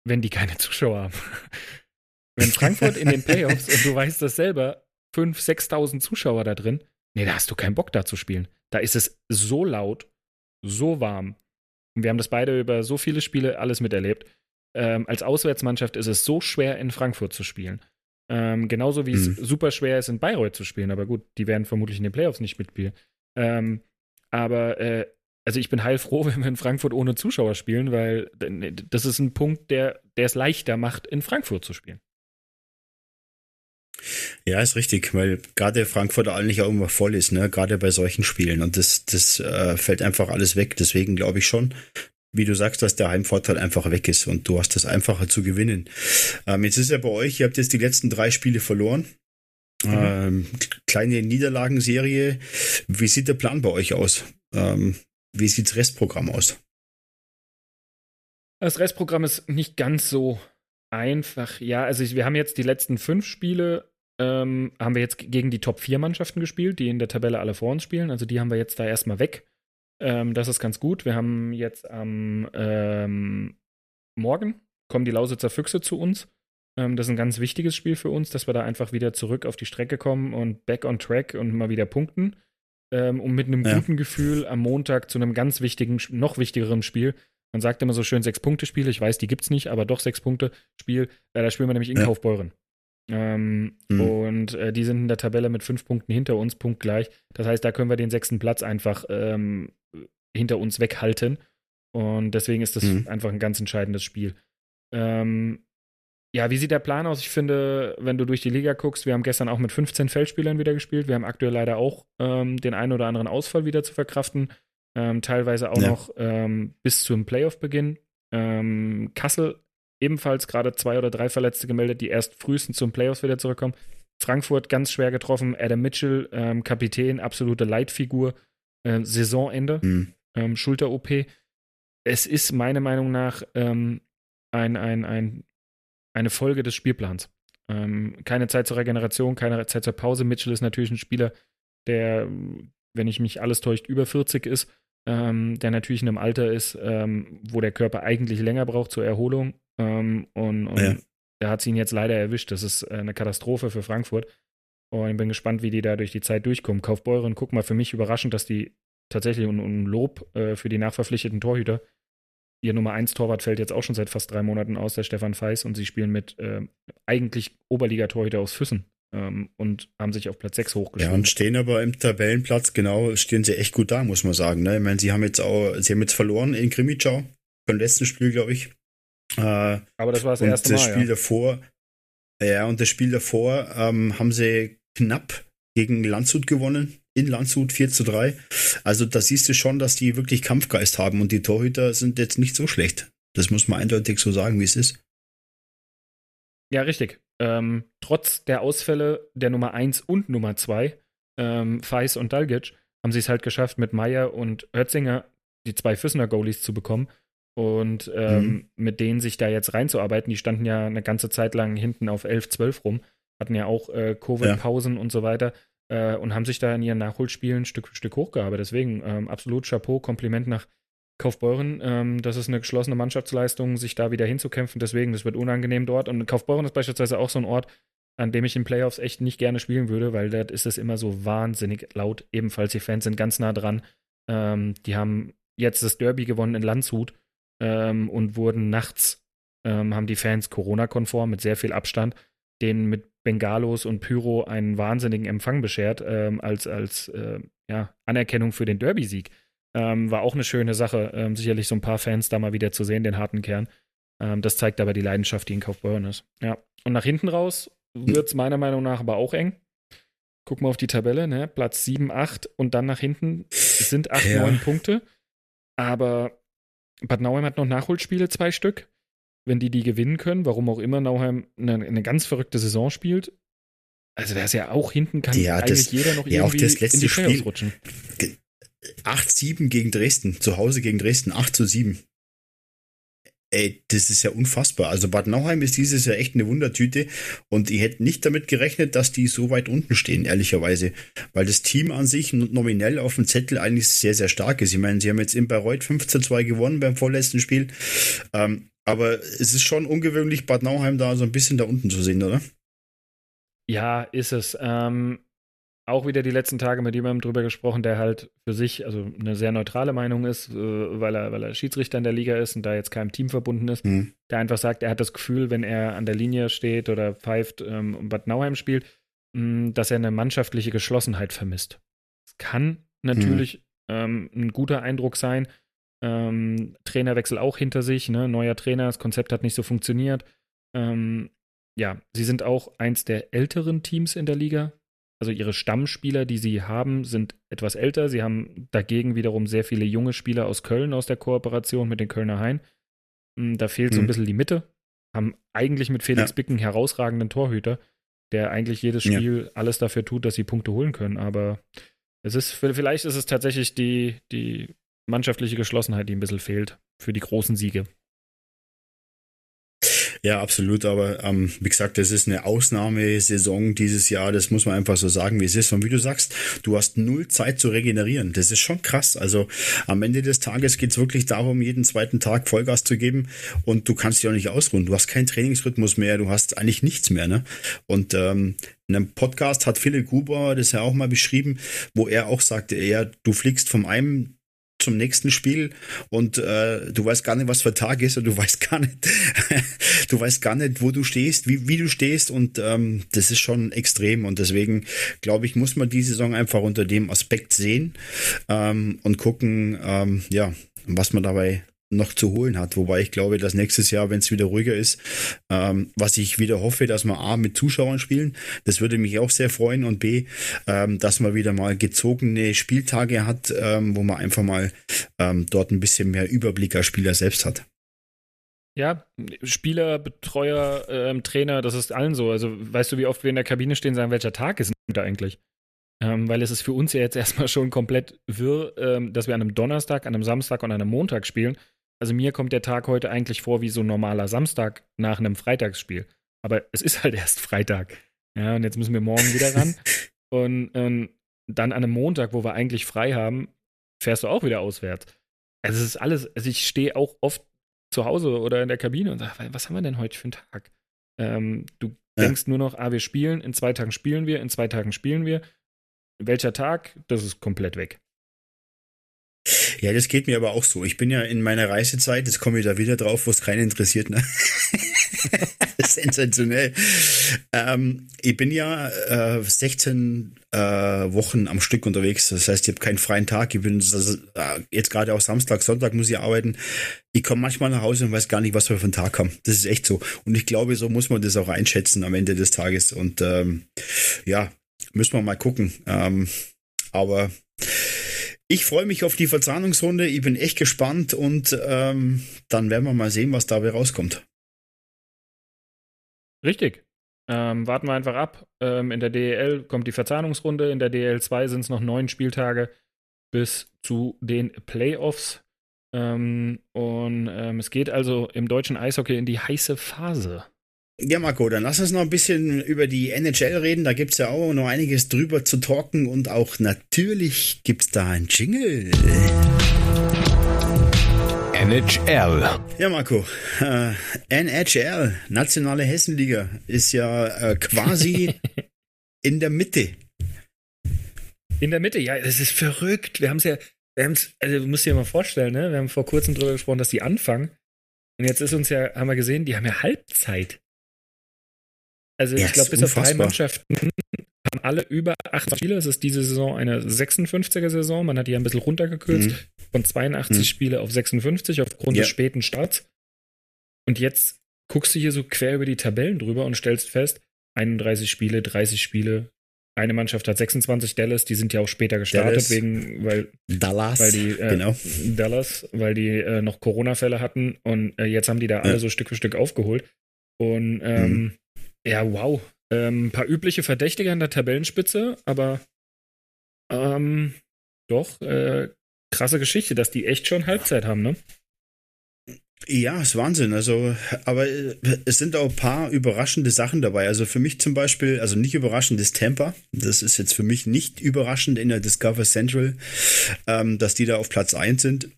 wenn die keine Zuschauer haben. wenn Frankfurt in den Playoffs, und du weißt das selber, 5.000, 6.000 Zuschauer da drin, nee, da hast du keinen Bock da zu spielen. Da ist es so laut, so warm. Und wir haben das beide über so viele Spiele alles miterlebt. Ähm, als Auswärtsmannschaft ist es so schwer, in Frankfurt zu spielen. Ähm, genauso wie mhm. es super schwer ist, in Bayreuth zu spielen. Aber gut, die werden vermutlich in den Playoffs nicht mitspielen. Ähm, aber äh, also ich bin heilfroh, wenn wir in Frankfurt ohne Zuschauer spielen, weil das ist ein Punkt, der, der es leichter macht, in Frankfurt zu spielen.
Ja, ist richtig, weil gerade Frankfurt eigentlich auch immer voll ist, ne? Gerade bei solchen Spielen. Und das, das äh, fällt einfach alles weg. Deswegen glaube ich schon, wie du sagst, dass der Heimvorteil einfach weg ist und du hast es einfacher zu gewinnen. Ähm, jetzt ist ja bei euch, ihr habt jetzt die letzten drei Spiele verloren. Mhm. Ähm, kleine Niederlagenserie. Wie sieht der Plan bei euch aus? Ähm, wie sieht das Restprogramm aus?
Das Restprogramm ist nicht ganz so einfach. Ja, also wir haben jetzt die letzten fünf Spiele ähm, haben wir jetzt gegen die Top 4 Mannschaften gespielt, die in der Tabelle alle vor uns spielen. Also die haben wir jetzt da erstmal weg. Ähm, das ist ganz gut. Wir haben jetzt am ähm, Morgen kommen die Lausitzer Füchse zu uns. Ähm, das ist ein ganz wichtiges Spiel für uns, dass wir da einfach wieder zurück auf die Strecke kommen und back on track und mal wieder punkten. Ähm, um mit einem ja. guten Gefühl am Montag zu einem ganz wichtigen, noch wichtigeren Spiel. Man sagt immer so schön Sechs-Punkte-Spiele. Ich weiß, die gibt es nicht, aber doch Sechs-Punkte-Spiel. Äh, da spielen wir nämlich in ja. Kaufbeuren. Ähm, mhm. Und äh, die sind in der Tabelle mit fünf Punkten hinter uns, punktgleich. Das heißt, da können wir den sechsten Platz einfach ähm, hinter uns weghalten. Und deswegen ist das mhm. einfach ein ganz entscheidendes Spiel. Ähm, ja, wie sieht der Plan aus? Ich finde, wenn du durch die Liga guckst, wir haben gestern auch mit 15 Feldspielern wieder gespielt. Wir haben aktuell leider auch ähm, den einen oder anderen Ausfall wieder zu verkraften. Ähm, teilweise auch ja. noch ähm, bis zum Playoff-Beginn. Kassel ebenfalls gerade zwei oder drei Verletzte gemeldet, die erst frühestens zum Playoffs wieder zurückkommen. Frankfurt ganz schwer getroffen. Adam Mitchell, ähm, Kapitän, absolute Leitfigur. Äh, Saisonende, mhm. Ähm, Schulter-OP. Es ist meiner Meinung nach ein, ein, ein eine Folge des Spielplans. Ähm, keine Zeit zur Regeneration, keine Zeit zur Pause. Mitchell ist natürlich ein Spieler, der, wenn ich mich alles täuscht, über 40 ist, ähm, der natürlich in einem Alter ist, ähm, wo der Körper eigentlich länger braucht zur Erholung. Ähm, und, und ja. da hat sie ihn jetzt leider erwischt. Das ist äh, eine Katastrophe für Frankfurt. Und ich bin gespannt, wie die da durch die Zeit durchkommen. Kaufbeuren, guck mal, für mich überraschend, dass die tatsächlich ein, ein Lob äh, für die nachverpflichteten Torhüter, Ihr Nummer 1 Torwart fällt jetzt auch schon seit fast drei Monaten aus, der Stefan Feis, und sie spielen mit äh, eigentlich Oberliga-Torhüter aus Füssen ähm, und haben sich auf Platz 6 hochgeschrieben.
Ja, und stehen aber im Tabellenplatz, genau, stehen sie echt gut da, muss man sagen. Ne? Ich meine, sie haben jetzt auch, sie haben jetzt verloren in Grimmitschau, beim letzten Spiel, glaube ich.
Äh, aber das war das erste
Mal.
Das
Spiel ja. davor, ja, und das Spiel davor ähm, haben sie knapp gegen Landshut gewonnen in Landshut 4 zu 3. Also da siehst du schon, dass die wirklich Kampfgeist haben und die Torhüter sind jetzt nicht so schlecht. Das muss man eindeutig so sagen, wie es ist.
Ja, richtig. Ähm, trotz der Ausfälle der Nummer 1 und Nummer 2, ähm, Feis und Dalgic, haben sie es halt geschafft, mit Meyer und Hötzinger die zwei Füssener Goalies zu bekommen und ähm, mhm. mit denen sich da jetzt reinzuarbeiten. Die standen ja eine ganze Zeit lang hinten auf 11, 12 rum, hatten ja auch äh, Covid-Pausen ja. und so weiter äh, und haben sich da in ihren Nachholspielen Stück für Stück hochgearbeitet. Deswegen ähm, absolut Chapeau, Kompliment nach Kaufbeuren. Ähm, das ist eine geschlossene Mannschaftsleistung, sich da wieder hinzukämpfen. Deswegen, das wird unangenehm dort. Und Kaufbeuren ist beispielsweise auch so ein Ort, an dem ich in Playoffs echt nicht gerne spielen würde, weil dort ist es immer so wahnsinnig laut. Ebenfalls, die Fans sind ganz nah dran. Ähm, die haben jetzt das Derby gewonnen in Landshut ähm, und wurden nachts, ähm, haben die Fans Corona-konform mit sehr viel Abstand, denen mit Bengalos und Pyro einen wahnsinnigen Empfang beschert, ähm, als, als äh, ja, Anerkennung für den Derby-Sieg. Ähm, war auch eine schöne Sache, ähm, sicherlich so ein paar Fans da mal wieder zu sehen, den harten Kern. Ähm, das zeigt aber die Leidenschaft, die in Kaufbeuren ist. Ja. Und nach hinten raus wird es meiner Meinung nach aber auch eng. Guck mal auf die Tabelle, ne? Platz 7, 8 und dann nach hinten sind 8, ja. 9 Punkte. Aber Bad Nauheim hat noch Nachholspiele, zwei Stück wenn die die gewinnen können, warum auch immer Nauheim eine, eine ganz verrückte Saison spielt. Also da ist ja auch hinten kann ja, eigentlich das, jeder noch
ja,
irgendwie
auch das letzte in die Spiel, rutschen. 8-7 gegen Dresden, zu Hause gegen Dresden, 8 zu 7. Ey, das ist ja unfassbar. Also Bad Nauheim ist dieses Jahr echt eine Wundertüte und ich hätte nicht damit gerechnet, dass die so weit unten stehen, ehrlicherweise. Weil das Team an sich nominell auf dem Zettel eigentlich sehr, sehr stark ist. Ich meine, sie haben jetzt in Bayreuth 15-2 gewonnen beim vorletzten Spiel. Ähm, aber es ist schon ungewöhnlich, Bad Nauheim da so ein bisschen da unten zu sehen, oder?
Ja, ist es. Ähm, auch wieder die letzten Tage mit jemandem drüber gesprochen, der halt für sich, also eine sehr neutrale Meinung ist, äh, weil, er, weil er Schiedsrichter in der Liga ist und da jetzt keinem Team verbunden ist, mhm. der einfach sagt, er hat das Gefühl, wenn er an der Linie steht oder pfeift ähm, und Bad Nauheim spielt, mh, mm, dass er eine mannschaftliche Geschlossenheit vermisst. Es kann natürlich mhm. ähm, ein guter Eindruck sein, ähm, Trainerwechsel auch hinter sich, ne? neuer Trainer, das Konzept hat nicht so funktioniert. Ähm, ja, sie sind auch eins der älteren Teams in der Liga. Also ihre Stammspieler, die sie haben, sind etwas älter. Sie haben dagegen wiederum sehr viele junge Spieler aus Köln aus der Kooperation mit den Kölner Hain. Hm, da fehlt so ein mhm. bisschen die Mitte. Haben eigentlich mit Felix ja. Bicken herausragenden Torhüter, der eigentlich jedes Spiel ja. alles dafür tut, dass sie Punkte holen können. Aber es ist, vielleicht ist es tatsächlich die, die mannschaftliche Geschlossenheit, die ein bisschen fehlt für die großen Siege.
Ja, absolut. Aber ähm, wie gesagt, das ist eine Ausnahmesaison dieses Jahr. Das muss man einfach so sagen, wie es ist. Und wie du sagst, du hast null Zeit zu regenerieren. Das ist schon krass. Also am Ende des Tages geht es wirklich darum, jeden zweiten Tag Vollgas zu geben. Und du kannst dich auch nicht ausruhen. Du hast keinen Trainingsrhythmus mehr. Du hast eigentlich nichts mehr. Ne? Und ähm, in einem Podcast hat Philipp Gruber das ja auch mal beschrieben, wo er auch sagte, er, du fliegst vom einem zum nächsten Spiel. Und äh, du weißt gar nicht, was für Tag ist und du weißt gar nicht, du weißt gar nicht, wo du stehst, wie, wie du stehst. Und ähm, das ist schon extrem. Und deswegen glaube ich, muss man die Saison einfach unter dem Aspekt sehen ähm, und gucken, ähm, ja, was man dabei noch zu holen hat. Wobei ich glaube, dass nächstes Jahr, wenn es wieder ruhiger ist, ähm, was ich wieder hoffe, dass wir A mit Zuschauern spielen, das würde mich auch sehr freuen und B, ähm, dass man wieder mal gezogene Spieltage hat, ähm, wo man einfach mal ähm, dort ein bisschen mehr Überblick als Spieler selbst hat.
Ja, Spieler, Betreuer, ähm, Trainer, das ist allen so. Also weißt du, wie oft wir in der Kabine stehen und sagen, welcher Tag ist denn da eigentlich? Ähm, weil es ist für uns ja jetzt erstmal schon komplett wirr, ähm, dass wir an einem Donnerstag, an einem Samstag und an einem Montag spielen also mir kommt der Tag heute eigentlich vor wie so ein normaler Samstag nach einem Freitagsspiel. Aber es ist halt erst Freitag. Ja, und jetzt müssen wir morgen wieder ran. und, und dann an einem Montag, wo wir eigentlich frei haben, fährst du auch wieder auswärts. Also es ist alles, also ich stehe auch oft zu Hause oder in der Kabine und sage, was haben wir denn heute für einen Tag? Ähm, du ja. denkst nur noch, ah, wir spielen, in zwei Tagen spielen wir, in zwei Tagen spielen wir. Welcher Tag? Das ist komplett weg.
Ja, das geht mir aber auch so. Ich bin ja in meiner Reisezeit, jetzt komme ich da wieder drauf, wo es keinen interessiert. Ne? Sensationell. Ähm, ich bin ja äh, 16 äh, Wochen am Stück unterwegs. Das heißt, ich habe keinen freien Tag. Ich bin also, jetzt gerade auch Samstag, Sonntag muss ich arbeiten. Ich komme manchmal nach Hause und weiß gar nicht, was wir für einen Tag haben. Das ist echt so. Und ich glaube, so muss man das auch einschätzen am Ende des Tages. Und ähm, ja, müssen wir mal gucken. Ähm, aber ich freue mich auf die Verzahnungsrunde. Ich bin echt gespannt und ähm, dann werden wir mal sehen, was dabei rauskommt.
Richtig. Ähm, warten wir einfach ab. Ähm, in der DEL kommt die Verzahnungsrunde. In der DEL 2 sind es noch neun Spieltage bis zu den Playoffs. Ähm, und ähm, es geht also im deutschen Eishockey in die heiße Phase.
Ja, Marco, dann lass uns noch ein bisschen über die NHL reden. Da gibt es ja auch noch einiges drüber zu talken und auch natürlich gibt es da ein Jingle.
NHL.
Ja, Marco. Äh, NHL, Nationale Hessenliga, ist ja äh, quasi in der Mitte.
In der Mitte, ja, das ist verrückt. Wir haben es ja, wir haben's, also du musst dir mal vorstellen, ne? Wir haben vor kurzem darüber gesprochen, dass die anfangen. Und jetzt ist uns ja, haben wir gesehen, die haben ja Halbzeit. Also ja, ich glaube, bis unfassbar. auf drei Mannschaften haben alle über acht Spiele. Es ist diese Saison eine 56er-Saison. Man hat die ein bisschen runtergekürzt mhm. von 82 mhm. Spiele auf 56 aufgrund ja. des späten Starts. Und jetzt guckst du hier so quer über die Tabellen drüber und stellst fest, 31 Spiele, 30 Spiele. Eine Mannschaft hat 26 Dallas, die sind ja auch später gestartet, Dallas. wegen, weil,
Dallas,
weil die, äh, genau. Dallas, weil die äh, noch Corona-Fälle hatten und äh, jetzt haben die da alle so Stück für Stück aufgeholt. Und ähm, mhm. Ja, wow. Ähm, ein paar übliche Verdächtige an der Tabellenspitze, aber ähm, doch, äh, krasse Geschichte, dass die echt schon Halbzeit haben, ne?
Ja, ist Wahnsinn. Also, aber äh, es sind auch ein paar überraschende Sachen dabei. Also für mich zum Beispiel, also nicht überraschend ist Tampa. Das ist jetzt für mich nicht überraschend in der Discover Central, ähm, dass die da auf Platz 1 sind.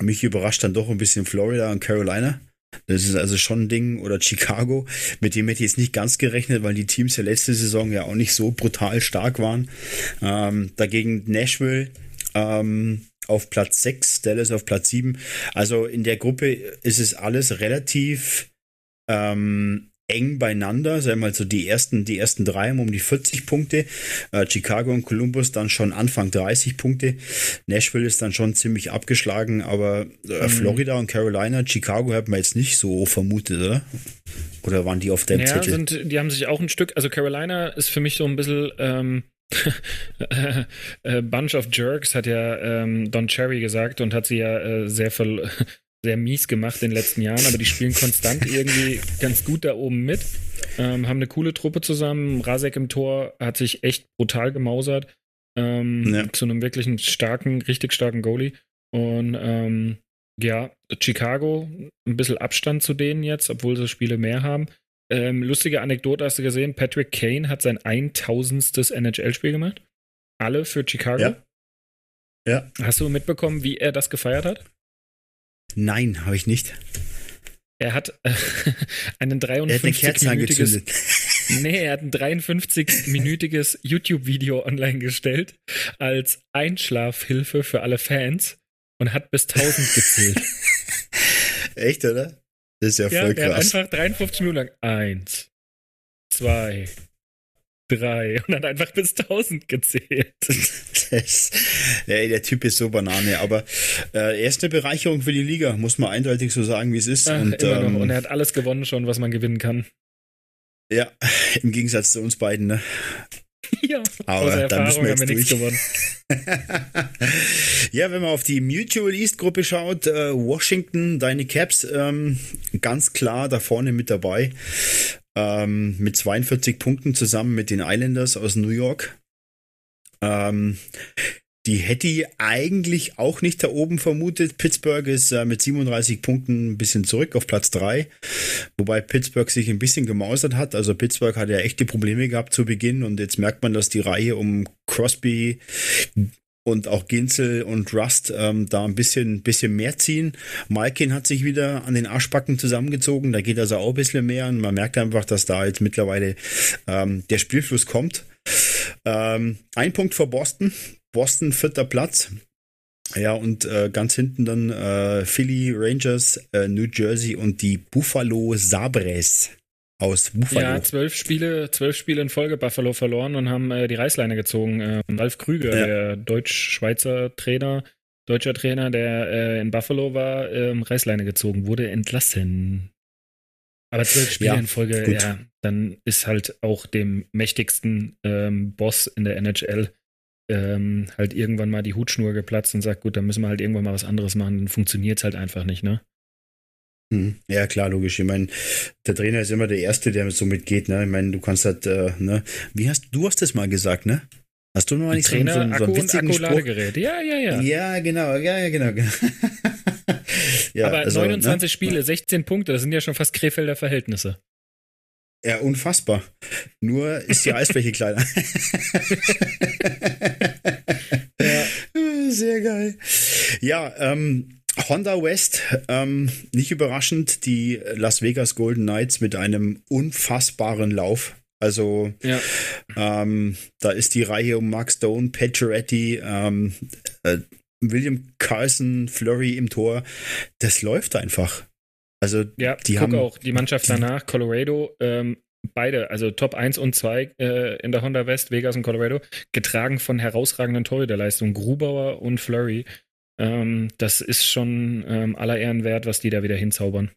Mich überrascht dann doch ein bisschen Florida und Carolina. Das ist also schon ein Ding. Oder Chicago, mit dem hätte ich jetzt nicht ganz gerechnet, weil die Teams ja letzte Saison ja auch nicht so brutal stark waren. Ähm, dagegen Nashville ähm, auf Platz 6, Dallas auf Platz 7. Also in der Gruppe ist es alles relativ ähm, eng beieinander, sagen wir mal so die ersten, die ersten drei haben um die 40 Punkte, äh, Chicago und Columbus dann schon Anfang 30 Punkte, Nashville ist dann schon ziemlich abgeschlagen, aber äh, mhm. Florida und Carolina, Chicago hat man jetzt nicht so vermutet, oder? Oder waren die auf dem
ja, Zettel? Sind, die haben sich auch ein Stück, also Carolina ist für mich so ein bisschen ähm, Bunch of Jerks, hat ja ähm, Don Cherry gesagt und hat sie ja äh, sehr ver sehr mies gemacht in den letzten Jahren, aber die spielen konstant irgendwie ganz gut da oben mit. Ähm, haben eine coole Truppe zusammen. Rasek im Tor hat sich echt brutal gemausert. Ähm, ja. Zu einem wirklichen starken, richtig starken Goalie. Und ähm, Ja, Chicago, ein bisschen Abstand zu denen jetzt, obwohl sie Spiele mehr haben. Ähm, lustige Anekdote hast du gesehen, Patrick Kane hat sein 1000. NHL-Spiel gemacht. Alle für Chicago.
Ja. ja.
Hast du mitbekommen, wie er das gefeiert hat?
Nein, habe ich nicht.
Er hat äh, einen 53-minütiges. Nee, er hat ein 53-minütiges YouTube-Video online gestellt als Einschlafhilfe für alle Fans und hat bis 1000 gezählt.
Echt, oder? Das ist ja, ja voll krass.
Er hat einfach 53 Minuten lang eins, zwei, drei und hat einfach bis 1000 gezählt.
Das, ja, der Typ ist so Banane, aber äh, er ist eine Bereicherung für die Liga, muss man eindeutig so sagen, wie es ist.
Ach, und, ähm, und er hat alles gewonnen schon, was man gewinnen kann.
Ja, im Gegensatz zu uns beiden, ne?
Ja,
aber dann müssen wir jetzt
nichts gewonnen.
ja, wenn man auf die Mutual East Gruppe schaut, äh, Washington, deine Caps, ähm, ganz klar da vorne mit dabei. Ähm, mit 42 Punkten zusammen mit den Islanders aus New York. Ähm, die hätte ich eigentlich auch nicht da oben vermutet. Pittsburgh ist äh, mit 37 Punkten ein bisschen zurück auf Platz 3, wobei Pittsburgh sich ein bisschen gemausert hat. Also Pittsburgh hat ja echte Probleme gehabt zu Beginn und jetzt merkt man, dass die Reihe um Crosby und auch Ginzel und Rust ähm, da ein bisschen, bisschen mehr ziehen. Malkin hat sich wieder an den Arschbacken zusammengezogen, da geht also auch ein bisschen mehr und man merkt einfach, dass da jetzt mittlerweile ähm, der Spielfluss kommt. Ähm, ein Punkt vor Boston, Boston vierter Platz. Ja, und äh, ganz hinten dann äh, Philly, Rangers, äh, New Jersey und die Buffalo Sabres aus Buffalo.
Ja, zwölf Spiele, zwölf Spiele in Folge Buffalo verloren und haben äh, die Reißleine gezogen. Äh, Ralf Krüger, ja. der Deutsch-Schweizer Trainer, deutscher Trainer, der äh, in Buffalo war, ähm, Reißleine gezogen, wurde entlassen. Aber zwölf Spiele ja, in Folge, gut. ja, dann ist halt auch dem mächtigsten ähm, Boss in der NHL ähm, halt irgendwann mal die Hutschnur geplatzt und sagt, gut, dann müssen wir halt irgendwann mal was anderes machen, dann funktioniert es halt einfach nicht, ne?
Hm. Ja, klar, logisch. Ich meine, der Trainer ist immer der Erste, der so mitgeht, ne? Ich meine, du kannst halt, äh, ne? Wie hast du hast das mal gesagt, ne? Hast du noch nicht
Trainer, so, so, so einen Akku witzigen und Akkuladegerät. Ja, ja, ja.
Ja, genau, ja, ja, genau.
ja, Aber also, 29 ne? Spiele, 16 Punkte, das sind ja schon fast Krefelder Verhältnisse.
Ja, unfassbar. Nur ist die Eisfläche kleiner. ja. Sehr geil. Ja, ähm, Honda West, ähm, nicht überraschend, die Las Vegas Golden Knights mit einem unfassbaren Lauf. Also ja. ähm, da ist die Reihe um Mark Stone, Pacioretty, ähm, äh, William Carlson, Flurry im Tor. Das läuft einfach. Also
ja, die haben auch die Mannschaft danach, Colorado, ähm, beide, also Top 1 und 2 äh, in der Honda West, Vegas und Colorado, getragen von herausragenden Torhüterleistungen, Grubauer und Flurry. Ähm, das ist schon ähm, aller Ehren wert, was die da wieder hinzaubern.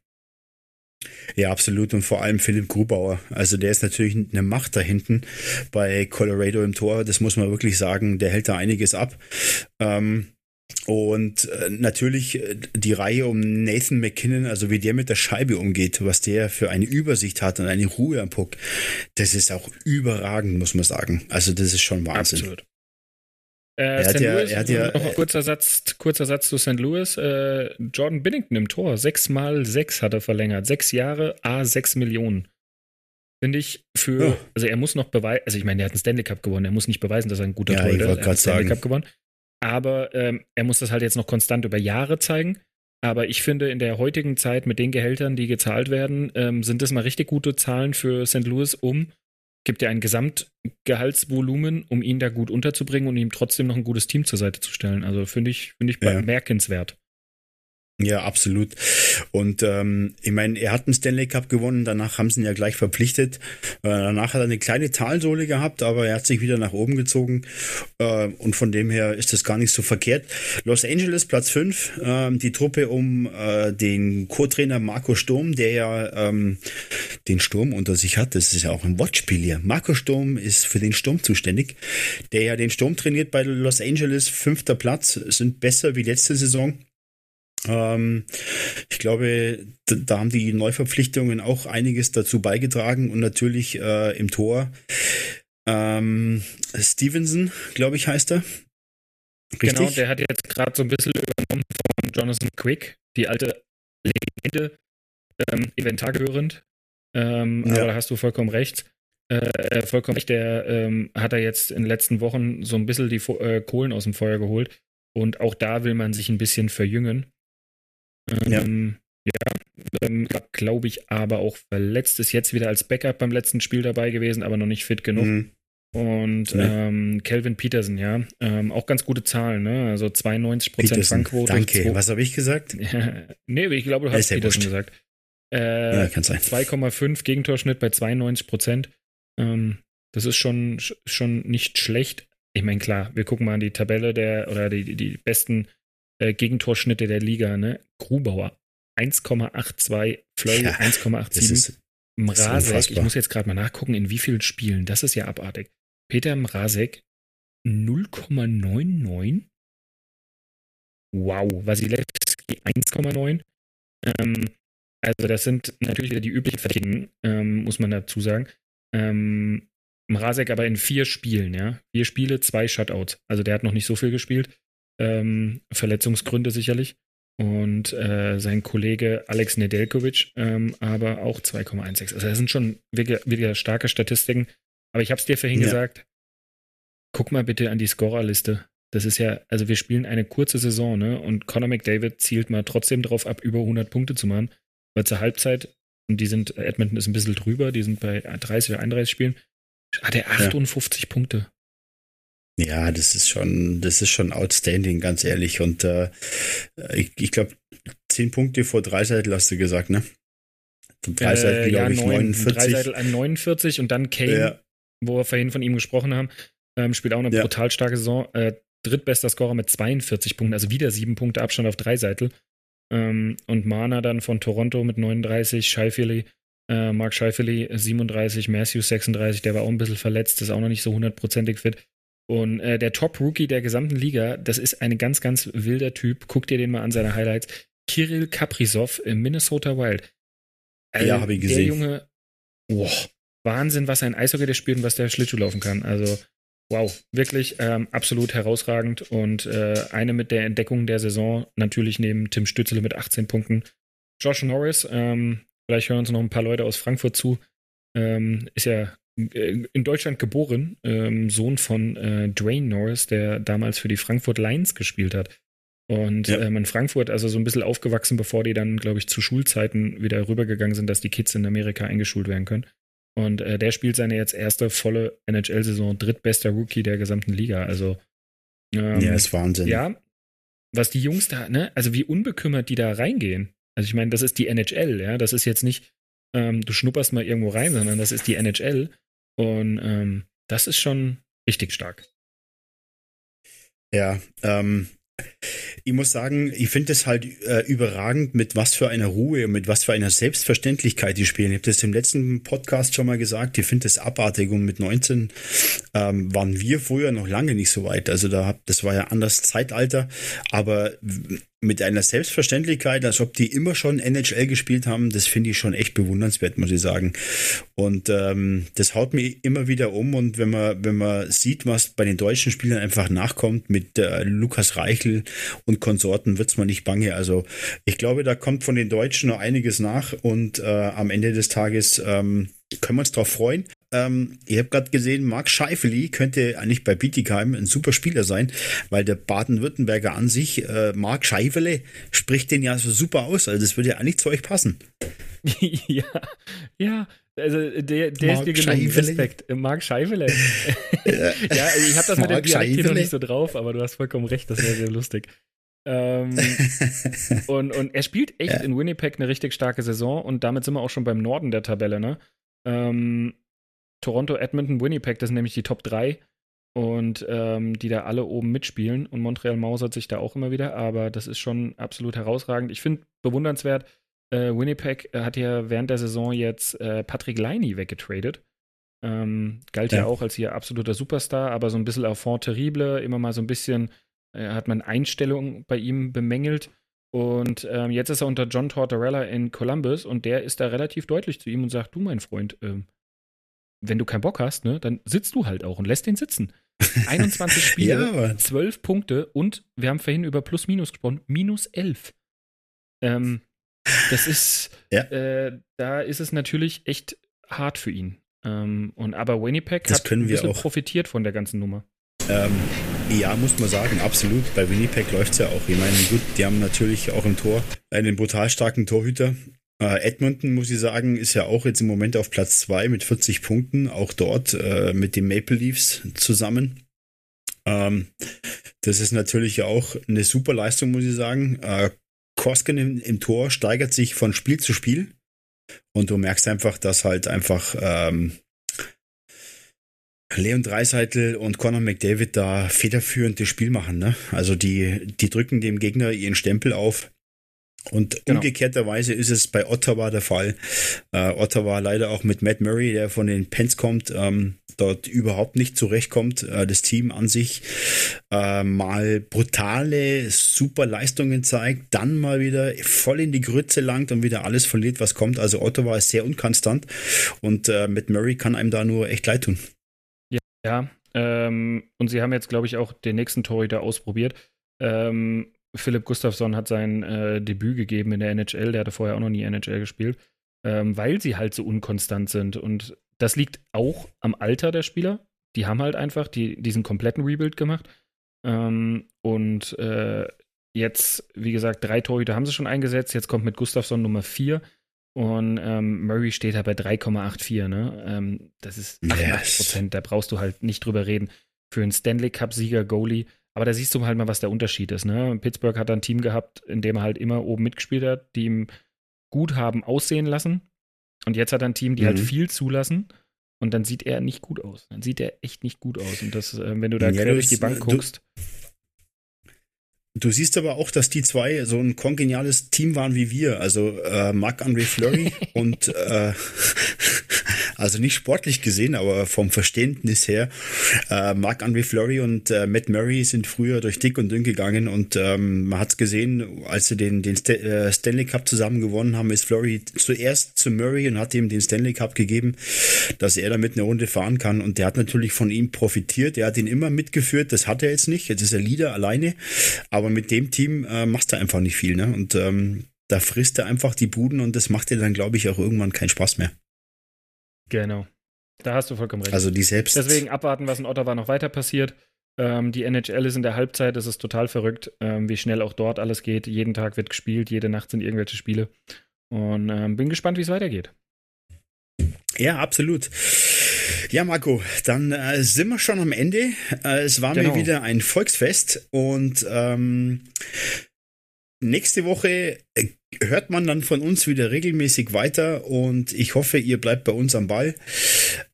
Ja, absolut. Und vor allem Philipp Grubauer. Also der ist natürlich eine Macht da hinten bei Colorado im Tor. Das muss man wirklich sagen. Der hält da einiges ab. Ähm, und äh, natürlich äh, die Reihe um Nathan McKinnon, also wie der mit der Scheibe umgeht, was der für eine Übersicht hat und eine Ruhe am Puck, das ist auch überragend, muss man sagen. Also das ist schon Wahnsinn. Absolut.
Äh, St. Ja, Louis, ja, noch ein kurzer Satz, kurzer Satz zu St. Louis. Äh, Jordan Binnington im Tor, sechs mal sechs hat er verlängert. Sechs Jahre, A, sechs Millionen. Finde ich für, oh. also er muss noch beweisen, also ich meine, er hat einen Stanley Cup gewonnen, er muss nicht beweisen, dass er ein guter ja, Torhüter ist. Er hat einen Stanley Cup gewonnen. Aber ähm, er muss das halt jetzt noch konstant über Jahre zeigen. Aber ich finde, in der heutigen Zeit mit den Gehältern, die gezahlt werden, ähm, sind das mal richtig gute Zahlen für St. Louis, um, gibt ja ein Gesamtgehaltsvolumen, um ihn da gut unterzubringen und ihm trotzdem noch ein gutes Team zur Seite zu stellen. Also finde ich, finde ich ja. bemerkenswert.
Ja, absolut. Und ähm, ich meine, er hat einen Stanley Cup gewonnen, danach haben sie ihn ja gleich verpflichtet. Äh, danach hat er eine kleine Talsohle gehabt, aber er hat sich wieder nach oben gezogen. Äh, und von dem her ist das gar nicht so verkehrt. Los Angeles, Platz 5, äh, die Truppe um äh, den Co-Trainer Marco Sturm, der ja ähm, den Sturm unter sich hat. Das ist ja auch ein Wortspiel hier. Marco Sturm ist für den Sturm zuständig, der ja den Sturm trainiert bei Los Angeles. Fünfter Platz, sind besser wie letzte Saison. Ähm, ich glaube, da, da, haben die Neuverpflichtungen auch einiges dazu beigetragen und natürlich äh, im Tor ähm, Stevenson, glaube ich, heißt er.
Richtig? Genau, der hat jetzt gerade so ein bisschen übernommen von Jonathan Quick, die alte Legende, ähm, inventargehörend. Ähm, ja. Aber da hast du vollkommen recht. Äh, äh, vollkommen recht, der ähm, hat er jetzt in den letzten Wochen so ein bisschen die äh, Kohlen aus dem Feuer geholt. Und auch da will man sich ein bisschen verjüngen. Ähm, ja. ja ähm, glaube ich, aber auch verletzt. Ist jetzt wieder als Backup beim letzten Spiel dabei gewesen, aber noch nicht fit genug. Mhm. Und ja. ähm, Peterson, ja, ähm, auch ganz gute Zahlen, ne? Also 92% Peterson,
Fangquote. Danke, was habe ich gesagt?
nee, ich glaube, du hast Peterson gesagt. Äh,
ja, kann sein.
2,5 Gegentorschnitt bei 92%. Ähm, das ist schon, schon nicht schlecht. Ich meine, klar, wir gucken mal an die Tabelle der oder die, die besten äh, Gegentorschnitte der Liga, ne? Grubauer 1,82, Fleury ja, 1,87. Mrazek, ich muss jetzt gerade mal nachgucken, in wie vielen Spielen. Das ist ja abartig. Peter Mrazek 0,99. Wow, Wasilewski 1,9. Ähm, also das sind natürlich wieder die üblichen Verdächtigen, ähm, muss man dazu sagen. Ähm, Mrazek aber in vier Spielen, ja. Vier Spiele, zwei Shutouts. Also der hat noch nicht so viel gespielt. Ähm, Verletzungsgründe sicherlich. Und äh, sein Kollege Alex Nedeljkovic ähm, aber auch 2,16. Also das sind schon wirklich, wirklich starke Statistiken. Aber ich habe es dir vorhin ja. gesagt, guck mal bitte an die Scorerliste. Das ist ja, also wir spielen eine kurze Saison, ne? Und Conor McDavid zielt mal trotzdem darauf ab, über 100 Punkte zu machen. Weil zur Halbzeit, und die sind, Edmonton ist ein bisschen drüber, die sind bei 30 oder 31 Spielen, hat er 58 ja. Punkte.
Ja, das ist schon, das ist schon outstanding, ganz ehrlich. Und äh, ich, ich glaube, zehn Punkte vor Dreiseitel hast du gesagt, ne?
Dreiseitel, äh, glaube ja, ich, 49. Dreiseitel an 49 und dann Kane, ja. wo wir vorhin von ihm gesprochen haben, ähm, spielt auch eine ja. brutal starke Saison. Äh, drittbester Scorer mit 42 Punkten, also wieder sieben Punkte Abstand auf Dreiseitel. Ähm, und Mana dann von Toronto mit 39, Scheifele, äh, Mark Scheifele 37, Matthews 36, der war auch ein bisschen verletzt, ist auch noch nicht so hundertprozentig fit. Und äh, der Top-Rookie der gesamten Liga, das ist ein ganz, ganz wilder Typ. Guck dir den mal an, seine Highlights. Kirill Kaprizov im Minnesota Wild.
Also, ja, habe ich gesehen.
Der Junge, wow, Wahnsinn, was ein Eishockey der spielt und was der Schlittschuh laufen kann. Also, wow, wirklich ähm, absolut herausragend und äh, eine mit der Entdeckung der Saison, natürlich neben Tim Stützele mit 18 Punkten. Josh Norris, ähm, vielleicht hören uns noch ein paar Leute aus Frankfurt zu, ähm, ist ja äh, in Deutschland geboren, ähm, Sohn von äh, Dwayne Norris, der damals für die Frankfurt Lions gespielt hat. Und ja. ähm, in Frankfurt, also so ein bisschen aufgewachsen, bevor die dann, glaube ich, zu Schulzeiten wieder rübergegangen sind, dass die Kids in Amerika eingeschult werden können. Und äh, der spielt seine jetzt erste volle NHL-Saison, drittbester Rookie der gesamten Liga. Also
ähm, ja, ist Wahnsinn.
Ja, was die Jungs da, ne, also wie unbekümmert die da reingehen. Also ich meine, das ist die NHL, ja, das ist jetzt nicht, ähm, du schnupperst mal irgendwo rein, sondern das ist die NHL und ähm, das ist schon richtig stark.
Ja, ähm, ich muss sagen, ich finde es halt äh, überragend, mit was für einer Ruhe und mit was für einer Selbstverständlichkeit die spielen. Ich habe das im letzten Podcast schon mal gesagt. Ich finde es abartig und mit 19 ähm, waren wir früher noch lange nicht so weit. Also da das war ja anders Zeitalter, aber mit einer Selbstverständlichkeit, als ob die immer schon NHL gespielt haben, das finde ich schon echt bewundernswert, muss ich sagen. Und ähm, das haut mich immer wieder um. Und wenn man, wenn man sieht, was bei den deutschen Spielern einfach nachkommt mit äh, Lukas Reichel und Konsorten, wird's mal nicht bange. Also ich glaube, da kommt von den Deutschen noch einiges nach und äh, am Ende des Tages ähm, können wir uns darauf freuen. Ähm, ich habe gerade gesehen, Marc Scheifeli könnte eigentlich bei Bietigheim ein super Spieler sein, weil der Baden-Württemberger an sich, äh, Marc Scheifele, spricht den ja so super aus. Also das würde ja eigentlich zu euch passen.
ja, ja. Also der, der ist dir genug Respekt. Marc Scheifele. ja, ich habe das mit dem Dialekt noch nicht so drauf, aber du hast vollkommen recht, das wäre sehr lustig. Ähm, und, und er spielt echt ja. in Winnipeg eine richtig starke Saison und damit sind wir auch schon beim Norden der Tabelle, ne? Ähm, Toronto, Edmonton, Winnipeg, das sind nämlich die Top 3 und ähm, die da alle oben mitspielen. Und Montreal mausert sich da auch immer wieder, aber das ist schon absolut herausragend. Ich finde bewundernswert, äh, Winnipeg hat ja während der Saison jetzt äh, Patrick Liney weggetradet. Ähm, galt ja. ja. auch als hier absoluter Superstar, aber so ein bisschen Enfant terrible, immer mal so ein bisschen äh, hat man Einstellungen bei ihm bemängelt. Und ähm, jetzt ist er unter John Tortorella in Columbus und der ist da relativ deutlich zu ihm und sagt: Du, mein Freund, ähm, wenn du keinen Bock hast, ne, dann sitzt du halt auch und lässt den sitzen. 21 Spiele, ja, 12 Punkte und wir haben vorhin über Plus-Minus gesprochen, minus 11. Ähm, das ist, ja. äh, da ist es natürlich echt hart für ihn. Ähm, und aber Winnipeg
das
hat ein
bisschen auch.
profitiert von der ganzen Nummer.
Ähm, ja, muss man sagen, absolut. Bei Winnipeg läuft es ja auch. Ich meine, gut, die haben natürlich auch im Tor einen brutal starken Torhüter. Äh, Edmonton, muss ich sagen, ist ja auch jetzt im Moment auf Platz zwei mit 40 Punkten, auch dort äh, mit den Maple Leafs zusammen. Ähm, das ist natürlich auch eine super Leistung, muss ich sagen. Äh, Kosken im, Tor steigert sich von Spiel zu Spiel. Und du merkst einfach, dass halt einfach ähm, Leon Dreiseitel und Conor McDavid da federführend das Spiel machen. Ne? Also die, die drücken dem Gegner ihren Stempel auf. Und genau. umgekehrterweise ist es bei Ottawa der Fall. Äh, Ottawa leider auch mit Matt Murray, der von den Pens kommt, ähm, dort überhaupt nicht zurechtkommt. Äh, das Team an sich äh, mal brutale, super Leistungen zeigt, dann mal wieder voll in die Grütze langt und wieder alles verliert, was kommt. Also Ottawa ist sehr unkonstant und äh, Matt Murray kann einem da nur echt leid tun.
Ja, ähm, und sie haben jetzt, glaube ich, auch den nächsten Torhüter ausprobiert. Ähm, Philipp Gustafsson hat sein äh, Debüt gegeben in der NHL, der hatte vorher auch noch nie NHL gespielt, ähm, weil sie halt so unkonstant sind. Und das liegt auch am Alter der Spieler. Die haben halt einfach die, diesen kompletten Rebuild gemacht. Ähm, und äh, jetzt, wie gesagt, drei Torhüter haben sie schon eingesetzt. Jetzt kommt mit Gustafsson Nummer vier. Und ähm, Murray steht da bei 3,84. Ne? Ähm, das ist 88 Prozent. Yes. Da brauchst du halt nicht drüber reden. Für einen Stanley Cup-Sieger Goalie. Aber da siehst du halt mal, was der Unterschied ist. Ne? Pittsburgh hat ein Team gehabt, in dem er halt immer oben mitgespielt hat, die ihm gut haben aussehen lassen. Und jetzt hat er ein Team, die halt mhm. halt viel zulassen. Und dann sieht er nicht gut aus. Dann sieht er echt nicht gut aus. Und das, äh, wenn du da ja, quer durch die Bank guckst.
Du siehst aber auch, dass die zwei so ein kongeniales Team waren wie wir. Also äh, Marc-André Fleury und äh, also nicht sportlich gesehen, aber vom Verständnis her. Äh, Marc-André Fleury und äh, Matt Murray sind früher durch dick und dünn gegangen und ähm, man hat es gesehen, als sie den, den St äh, Stanley Cup zusammen gewonnen haben, ist Fleury zuerst zu Murray und hat ihm den Stanley Cup gegeben, dass er damit eine Runde fahren kann und der hat natürlich von ihm profitiert. Er hat ihn immer mitgeführt, das hat er jetzt nicht. Jetzt ist er Leader alleine, aber aber mit dem Team äh, machst du einfach nicht viel, ne? Und ähm, da frisst er einfach die Buden und das macht dir dann, glaube ich, auch irgendwann keinen Spaß mehr.
Genau. Da hast du vollkommen recht.
Also die selbst.
Deswegen abwarten, was in Ottawa noch weiter passiert. Ähm, die NHL ist in der Halbzeit, das ist total verrückt, ähm, wie schnell auch dort alles geht. Jeden Tag wird gespielt, jede Nacht sind irgendwelche Spiele. Und ähm, bin gespannt, wie es weitergeht.
Ja, absolut. Ja, Marco, dann äh, sind wir schon am Ende. Äh, es war genau. mir wieder ein Volksfest und ähm, nächste Woche äh, hört man dann von uns wieder regelmäßig weiter und ich hoffe, ihr bleibt bei uns am Ball.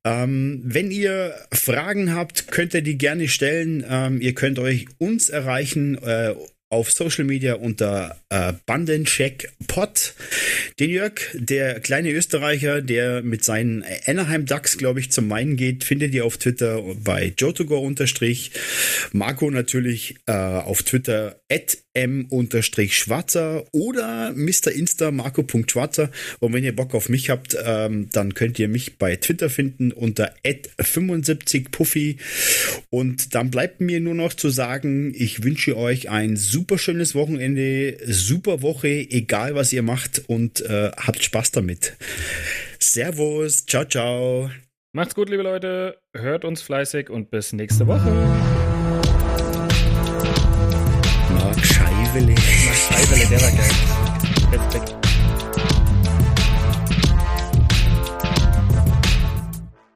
Ähm, wenn ihr Fragen habt, könnt ihr die gerne stellen. Ähm, ihr könnt euch uns erreichen äh, auf Social Media unter äh, Bandencheck Pod. Den Jörg, der kleine Österreicher, der mit seinen Anaheim Ducks, glaube ich, zum Main geht, findet ihr auf Twitter bei Jotogor unterstrich. Marco natürlich äh, auf Twitter at m-schwarzer oder Mr. Insta marco.schwarzer. Und wenn ihr Bock auf mich habt, ähm, dann könnt ihr mich bei Twitter finden unter 75puffy. Und dann bleibt mir nur noch zu sagen, ich wünsche euch ein super schönes Wochenende, super Woche, egal was ihr macht und äh, habt Spaß damit. Servus, ciao, ciao.
Macht's gut, liebe Leute. Hört uns fleißig und bis nächste Woche.
Scheiwele.
Scheiwele, der war geil. Respekt.